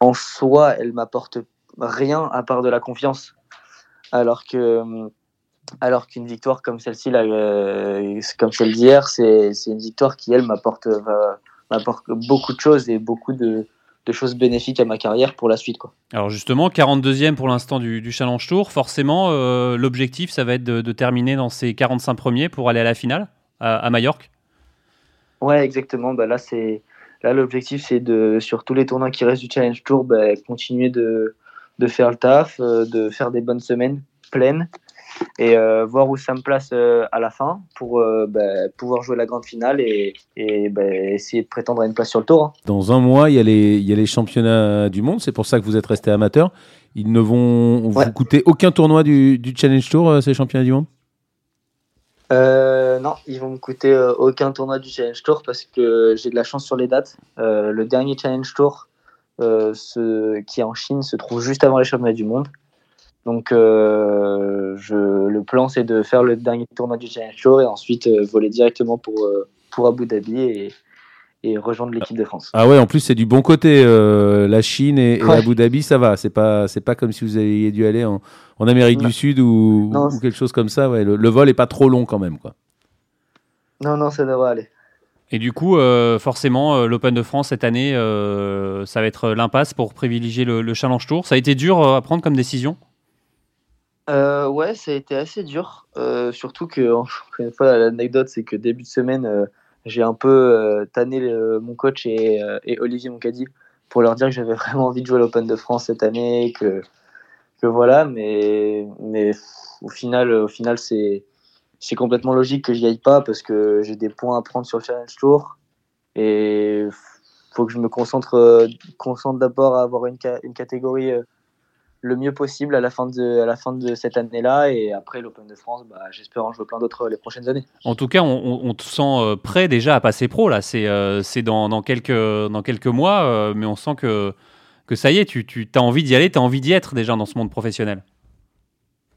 en soi, elles m'apportent rien à part de la confiance. Alors que alors qu'une victoire comme celle-ci, euh, comme celle d'hier, c'est une victoire qui, elle, m'apporte m'apporte beaucoup de choses et beaucoup de, de choses bénéfiques à ma carrière pour la suite. Quoi. Alors justement, 42e pour l'instant du, du Challenge Tour. Forcément, euh, l'objectif, ça va être de, de terminer dans ces 45 premiers pour aller à la finale à, à Majorque. Ouais, exactement. Bah là, c'est là l'objectif, c'est de sur tous les tournois qui restent du Challenge Tour, bah, continuer de, de faire le taf, euh, de faire des bonnes semaines pleines et euh, voir où ça me place euh, à la fin pour euh, bah, pouvoir jouer la grande finale et, et bah, essayer de prétendre à une place sur le tour. hein. Dans un mois, il y, a les, il y a les championnats du monde. C'est pour ça que vous êtes resté amateur. Ils ne vont Ouais. vous coûter aucun tournoi du, du Challenge Tour, ces championnats du monde? Euh, non, ils vont me coûter euh, aucun tournoi du Challenge Tour parce que j'ai de la chance sur les dates. Euh, le dernier Challenge Tour ce, qui est en Chine se trouve juste avant les championnats du monde. Donc, euh, je, le plan, c'est de faire le dernier tournoi du Challenge Tour et ensuite euh, voler directement pour, euh, pour Abu Dhabi et, et rejoindre l'équipe de France. Ah ouais, en plus c'est du bon côté. euh, la Chine et, et Ouais. Abu Dhabi, ça va. C'est pas, c'est pas comme si vous aviez dû aller en, en Amérique Non. du Sud ou, Non, ou c'est- quelque chose comme ça. Ouais, le, le vol est pas trop long quand même, quoi. Non, non, ça devrait aller. Et du coup, euh, forcément, euh, l'Open de France cette année, euh, ça va être l'impasse pour privilégier le, le Challenge Tour. Ça a été dur à prendre comme décision? Euh, ouais, ça a été assez dur. Euh, surtout que, encore une fois, l'anecdote, c'est que début de semaine, euh, j'ai un peu tanné mon coach et, et Olivier Moncadi pour leur dire que j'avais vraiment envie de jouer à l'Open de France cette année, que, que voilà, mais, mais au final, au final c'est, c'est complètement logique que j'y aille pas parce que j'ai des points à prendre sur le Challenge Tour et faut que je me concentre, concentre d'abord à avoir une, une catégorie le mieux possible à la fin de, à la fin de cette année-là. Et après, l'Open de France, bah, j'espère en jouer plein d'autres les prochaines années. En tout cas, on, te sent euh, prêt déjà à passer pro. Là, c'est euh, dans, dans quelques, dans quelques mois, euh, mais on sent que, que ça y est, tu, tu as envie d'y aller, tu as envie d'y être déjà dans ce monde professionnel.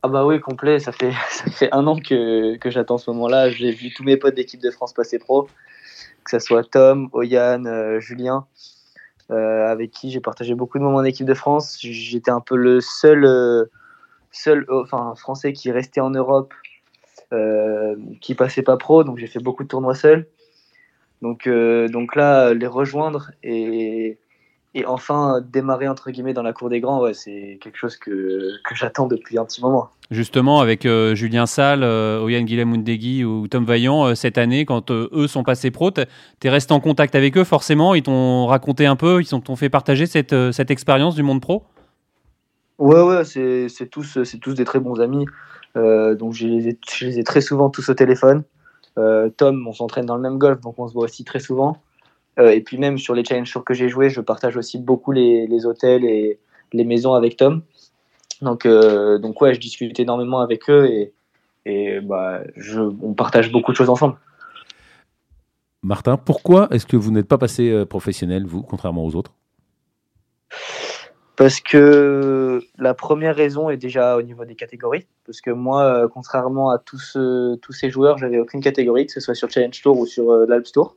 Ah bah oui, complet. Ça fait, ça fait un an que, que j'attends ce moment-là. J'ai vu tous mes potes d'équipe de France passer pro, que ce soit Tom, Oyan, euh, Julien, euh, avec qui j'ai partagé beaucoup de moments en équipe de France. J'étais un peu le seul, euh, seul euh, enfin, Français qui restait en Europe, euh, qui passait pas pro. Donc j'ai fait beaucoup de tournois seul. Donc, euh, donc là, les rejoindre et, et enfin démarrer entre guillemets dans la cour des grands, ouais, c'est quelque chose que, que j'attends depuis un petit moment. Justement, avec euh, Julien Salle, euh, Oyan Guilhem ou Tom Vaillant, euh, cette année, quand euh, eux sont passés pro, tu es resté en contact avec eux forcément Ils t'ont raconté un peu, ils t'ont fait partager cette, euh, cette expérience du monde pro? Ouais, ouais, c'est tous, tous des très bons amis. Euh, donc je les, ai, je les ai très souvent tous au téléphone. Euh, Tom, on s'entraîne dans le même golf, donc on se voit aussi très souvent. Euh, et puis même sur les challenge tours que j'ai joué, je partage aussi beaucoup les, les hôtels et les maisons avec Tom. Donc, euh, donc ouais, je discute énormément avec eux et, et bah, je, on partage beaucoup de choses ensemble. Martin, pourquoi est-ce que vous n'êtes pas passé euh, professionnel, vous, contrairement aux autres? Parce que la première raison est déjà au niveau des catégories. Parce que moi, contrairement à tous, tous ces joueurs, j'avais aucune catégorie, que ce soit sur Challenge Tour ou sur l'Alps Tour.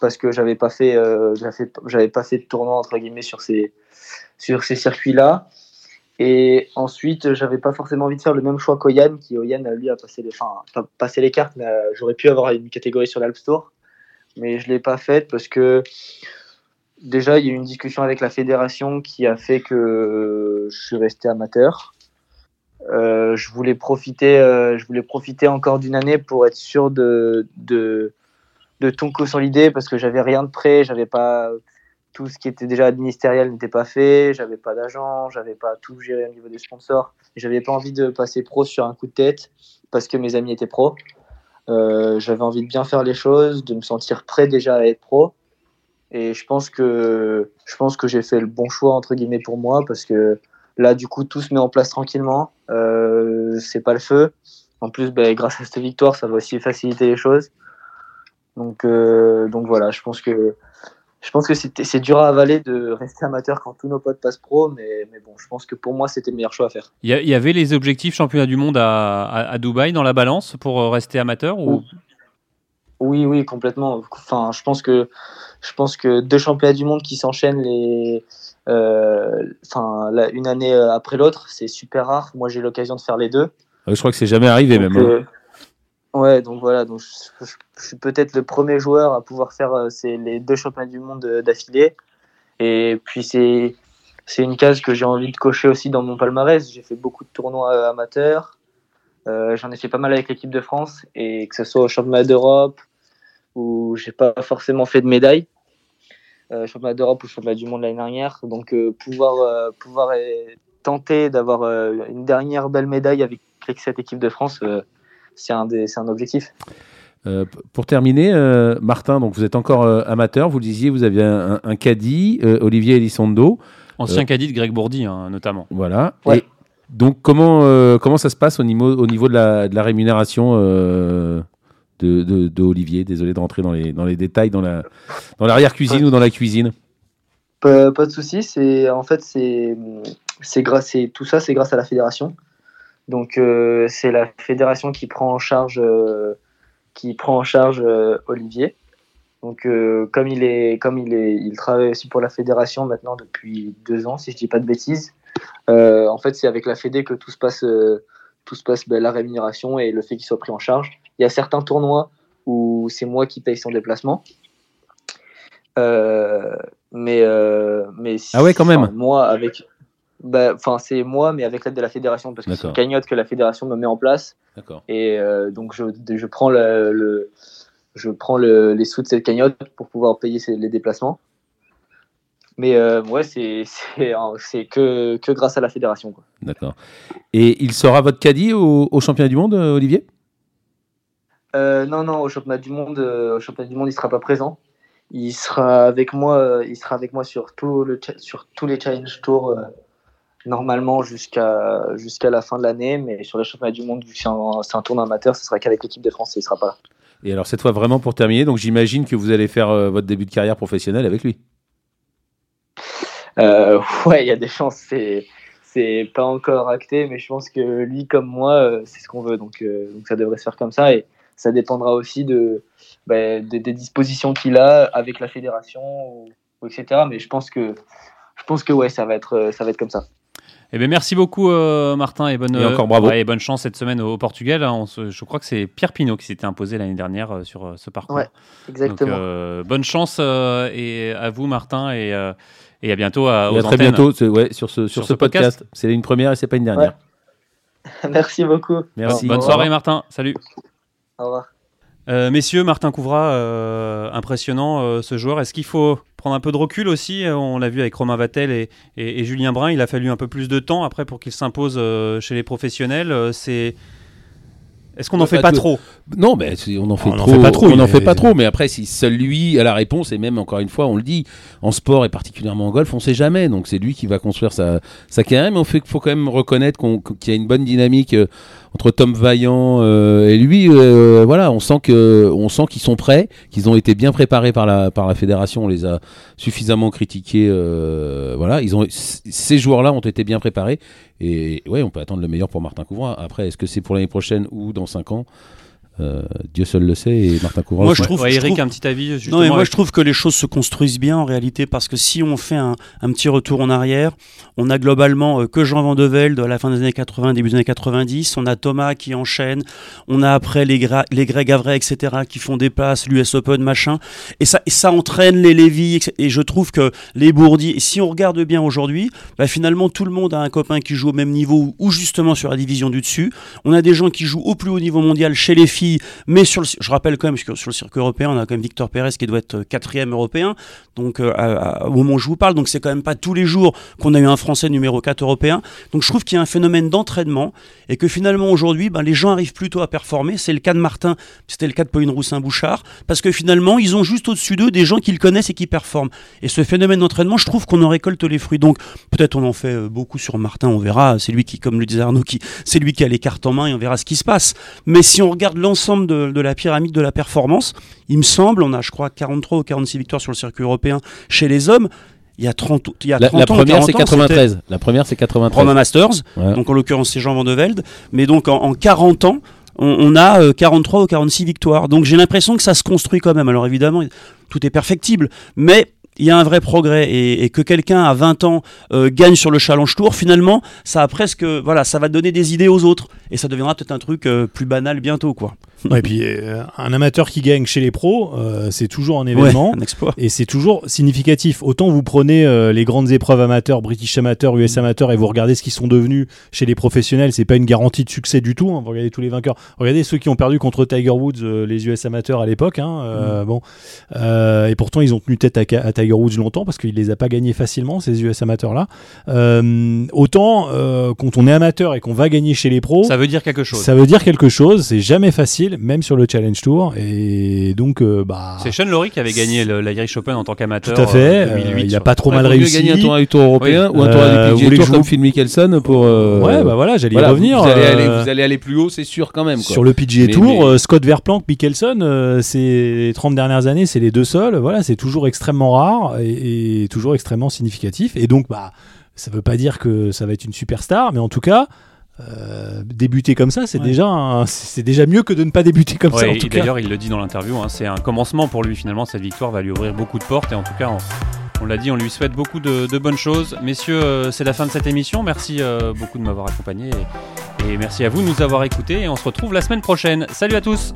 Parce que j'avais pas fait, euh, j'avais j'avais pas fait de tournoi entre guillemets sur ces, sur ces circuits-là. Et ensuite, j'avais pas forcément envie de faire le même choix qu'Oyan, qui Oyan lui a passé les, enfin, pas passé les cartes, mais euh, j'aurais pu avoir une catégorie sur l'Alps Tour, mais je l'ai pas faite parce que déjà, il y a eu une discussion avec la fédération qui a fait que je suis resté amateur. Euh, je voulais profiter, euh, je voulais profiter encore d'une année pour être sûr de, de tout consolider parce que j'avais rien de prêt, j'avais pas tout ce qui était déjà administériel n'était pas fait, j'avais pas d'agent, j'avais pas tout géré au niveau des sponsors, j'avais pas envie de passer pro sur un coup de tête parce que mes amis étaient pro. Euh, j'avais envie de bien faire les choses, de me sentir prêt déjà à être pro. Et je pense que je pense que j'ai fait le bon choix entre guillemets pour moi parce que là du coup tout se met en place tranquillement. Euh, c'est pas le feu. En plus, ben, grâce à cette victoire, ça va aussi faciliter les choses. Donc euh, donc voilà, je pense que je pense que c'était- c'est dur à avaler de rester amateur quand tous nos potes passent pro, mais, mais bon, je pense que pour moi c'était le meilleur choix à faire. Il y, avait les objectifs championnat du monde à, à, à Dubaï dans la balance pour euh, rester amateur ou... Oui, oui, complètement. Enfin, je pense que je pense que deux championnats du monde qui s'enchaînent les, euh, enfin, la- une année après l'autre, c'est super rare. Moi, j'ai l'occasion de faire les deux. Euh, Je crois que c'est jamais arrivé Donc, même. hein. euh, ouais, donc voilà, donc je, suis peut-être le premier joueur à pouvoir faire euh, les deux championnats du monde euh, d'affilée. Et puis c'est une case que j'ai envie de cocher aussi dans mon palmarès. J'ai fait beaucoup de tournois euh, amateurs. J'en ai fait pas mal avec l'équipe de France et que ce soit au championnat d'Europe où j'ai pas forcément fait de médaille, championnat d'Europe ou championnat du monde l'année dernière. Donc pouvoir pouvoir tenter d'avoir une dernière belle médaille avec cette équipe de France, c'est un des c'est un objectif. Euh, pour terminer, euh, Martin, donc vous êtes encore euh, amateur, vous le disiez, vous aviez un, un caddie, euh, Olivier Elizondo, Ancien Euh. caddie de Greg Bourdi, hein, notamment. voilà. Ouais. Et donc comment, euh, comment ça se passe au niveau, au niveau de, la, de la rémunération euh, de, de, de Olivier? Désolé de rentrer dans les, dans les détails, dans la dans l'arrière-cuisine ou dans la cuisine. Pas, pas de souci, c'est en fait c'est c'est grâce, et tout ça, c'est grâce à la fédération. Donc euh, c'est la fédération qui prend en charge, euh, qui prend en charge euh, Olivier. Donc comme il est, comme il est, il travaille aussi pour la fédération maintenant depuis deux ans, si je dis pas de bêtises. en fait, c'est avec la fédé que tout se passe, tout se passe, ben, la rémunération et le fait qu'il soit pris en charge. Il y a certains tournois où c'est moi qui paye son déplacement. mais mais ah ouais quand même. Moi avec bah, enfin, c'est moi, mais avec l'aide de la fédération, parce que c'est une cagnotte que la fédération me met en place. Et euh, donc, je, je, prends, le, je prends le, les sous de cette cagnotte pour pouvoir payer les déplacements. Mais euh, ouais, c'est que, que grâce à la fédération. D'accord. Et il sera votre caddie au, au championnat du monde, euh, Olivier? Non, non, au championnat du monde, au championnat du monde, il sera pas présent. Il sera avec moi, il sera avec moi sur, tout le, sur tous les challenge tours normalement jusqu'à jusqu'à la fin de l'année, mais sur les championnats du monde, vu que c'est un, tournoi amateur, ce sera qu'avec l'équipe de France, il ne sera pas là. Et alors cette fois vraiment pour terminer, donc j'imagine que vous allez faire euh, votre début de carrière professionnelle avec lui. Euh, ouais, il y a des chances. C'est c'est pas encore acté, mais je pense que lui comme moi, euh, c'est ce qu'on veut, donc, donc ça devrait se faire comme ça et ça dépendra aussi de, bah, des dispositions qu'il a avec la fédération, etc. Mais je pense que je pense que ouais, ça va être ça va être comme ça. Eh bien, merci beaucoup, euh, Martin, et bonne, encore bravo. et bonne chance cette semaine au, Portugal. Hein, je crois que c'est Pierre Pinot qui s'était imposé l'année dernière euh, sur euh, ce parcours. Ouais, exactement. bonne chance et à vous, Martin, et, et à bientôt à, et à très bientôt ouais, sur ce, sur, ce, podcast. C'est une première et c'est pas une dernière. merci beaucoup. Merci. Bonne soirée, Martin. Salut. Au revoir. Messieurs, Martin Couvra, impressionnant ce joueur. Est-ce qu'il faut prendre un peu de recul aussi? Euh, on l'a vu avec Romain Vatel et, et, Julien Brun. Il a fallu un peu plus de temps après pour qu'il s'impose euh, chez les professionnels. Euh, c'est est-ce qu'on n'en fait pas trop? Non, mais on en fait trop. fait pas trop. On n'en fait pas trop. Mais après, si seul lui a la réponse, et même encore une fois, on le dit, en sport et particulièrement en golf, on ne sait jamais. Donc c'est lui qui va construire sa, sa carrière. Mais il faut quand même reconnaître qu'il y a une bonne dynamique entre Tom Vaillant euh, et lui, euh, voilà, on sent sent qu'ils sont prêts, qu'ils ont été bien préparés par la par la fédération. On les a suffisamment critiqués. Euh, voilà, ils ont ces joueurs-là ont été bien préparés. Et ouais, on peut attendre le meilleur pour Martin Couvrant. Après, est-ce que c'est pour l'année prochaine ou dans 5 ans? Euh, Dieu seul le sait et Martin Courant. Moi je trouve, Eric, un petit avis. Non, mais moi je trouve que les choses se construisent bien en réalité parce que si on fait un, un petit retour en arrière, on a globalement euh, que Jean Van de Velde à la fin des années 80, début des années 90, on a Thomas qui enchaîne, on a après les, les Greg Avray, etc. qui font des passes, l'US Open, machin, et ça, et ça entraîne les Lévy, et je trouve que les Bourdis, et si on regarde bien aujourd'hui, bah, finalement tout le monde a un copain qui joue au même niveau ou justement sur la division du dessus. On a des gens qui jouent au plus haut niveau mondial chez les filles mais sur le, je rappelle quand même que sur le circuit européen, on a quand même Victor Pérez qui doit être quatrième européen, donc euh, au moment où je vous parle, donc c'est quand même pas tous les jours qu'on a eu un Français numéro 4 européen. Donc je trouve qu'il y a un phénomène d'entraînement et que finalement aujourd'hui, ben, les gens arrivent plutôt à performer. C'est le cas de Martin, c'était le cas de Pauline Roussin-Bouchard, parce que finalement, ils ont juste au-dessus d'eux des gens qu'ils connaissent et qui performent. Et ce phénomène d'entraînement, je trouve qu'on en récolte les fruits. Donc peut-être on en fait euh, beaucoup sur Martin, on verra. C'est lui qui, comme le disait Arnaud, qui, c'est lui qui a les cartes en main et on verra ce qui se passe. Mais si on regarde l'ensemble l'ensemble de, la pyramide de la performance. Il me semble, on a je crois 43 ou 46 victoires sur le circuit européen chez les hommes. Il y a 30, il y a 30 la, la première c'est 93. La première c'est 93. Roma Masters. Donc en l'occurrence c'est Jean Van de Velde. Mais donc en, 40 ans, on, a 43 euh, ou 46 victoires. Donc j'ai l'impression que ça se construit quand même. Alors évidemment, tout est perfectible. Mais il y a un vrai progrès et, que quelqu'un à 20 ans euh, gagne sur le Challenge Tour, finalement, ça a presque, voilà, ça va donner des idées aux autres et ça deviendra peut-être un truc euh, plus banal bientôt, quoi. et puis euh, un amateur qui gagne chez les pros, c'est toujours un événement un exploit. et c'est toujours significatif. Autant vous prenez les grandes épreuves amateurs, British amateur, US amateur et vous regardez ce qu'ils sont devenus chez les professionnels, c'est pas une garantie de succès du tout. Hein. Vous regardez tous les vainqueurs, regardez ceux qui ont perdu contre Tiger Woods, les US amateurs à l'époque. Hein, mm. Bon, et pourtant ils ont tenu tête à, à Tiger Woods longtemps parce qu'il les a pas gagnés facilement ces US amateurs là. Euh, autant euh, quand on est amateur et qu'on va gagner chez les pros, ça veut dire quelque chose. Ça veut dire quelque chose. C'est jamais facile, même sur le Challenge Tour. Et donc euh, bah. C'est Sean Laurie qui avait gagné l'Irish Open en tant qu'amateur. Tout à fait. il a pas trop mal réussi. gagner un tour, un tour européen ou un tour du PGA Tour comme Phil Mickelson pour. Ouais bah voilà, j'allais y revenir. Vous allez, aller, vous allez, aller, plus haut, c'est sûr quand même. Quoi. Sur le PGA Tour, Scott Verplank, Mickelson, ces 30 dernières années, c'est les deux seuls. Voilà, c'est toujours extrêmement rare et toujours extrêmement significatif. Et donc, bah, Ça veut pas dire que ça va être une superstar, mais en tout cas, euh, débuter comme ça, c'est Ouais. déjà, c'est déjà mieux que de ne pas débuter comme ça. En et tout. D'ailleurs, il le dit dans l'interview, hein, c'est un commencement pour lui finalement. Cette victoire va lui ouvrir beaucoup de portes et en tout cas, on, on l'a dit, on lui souhaite beaucoup de, de bonnes choses. Messieurs, euh, c'est la fin de cette émission. Merci euh, beaucoup de m'avoir accompagné et, et merci à vous de nous avoir écoutés et on se retrouve la semaine prochaine. Salut à tous.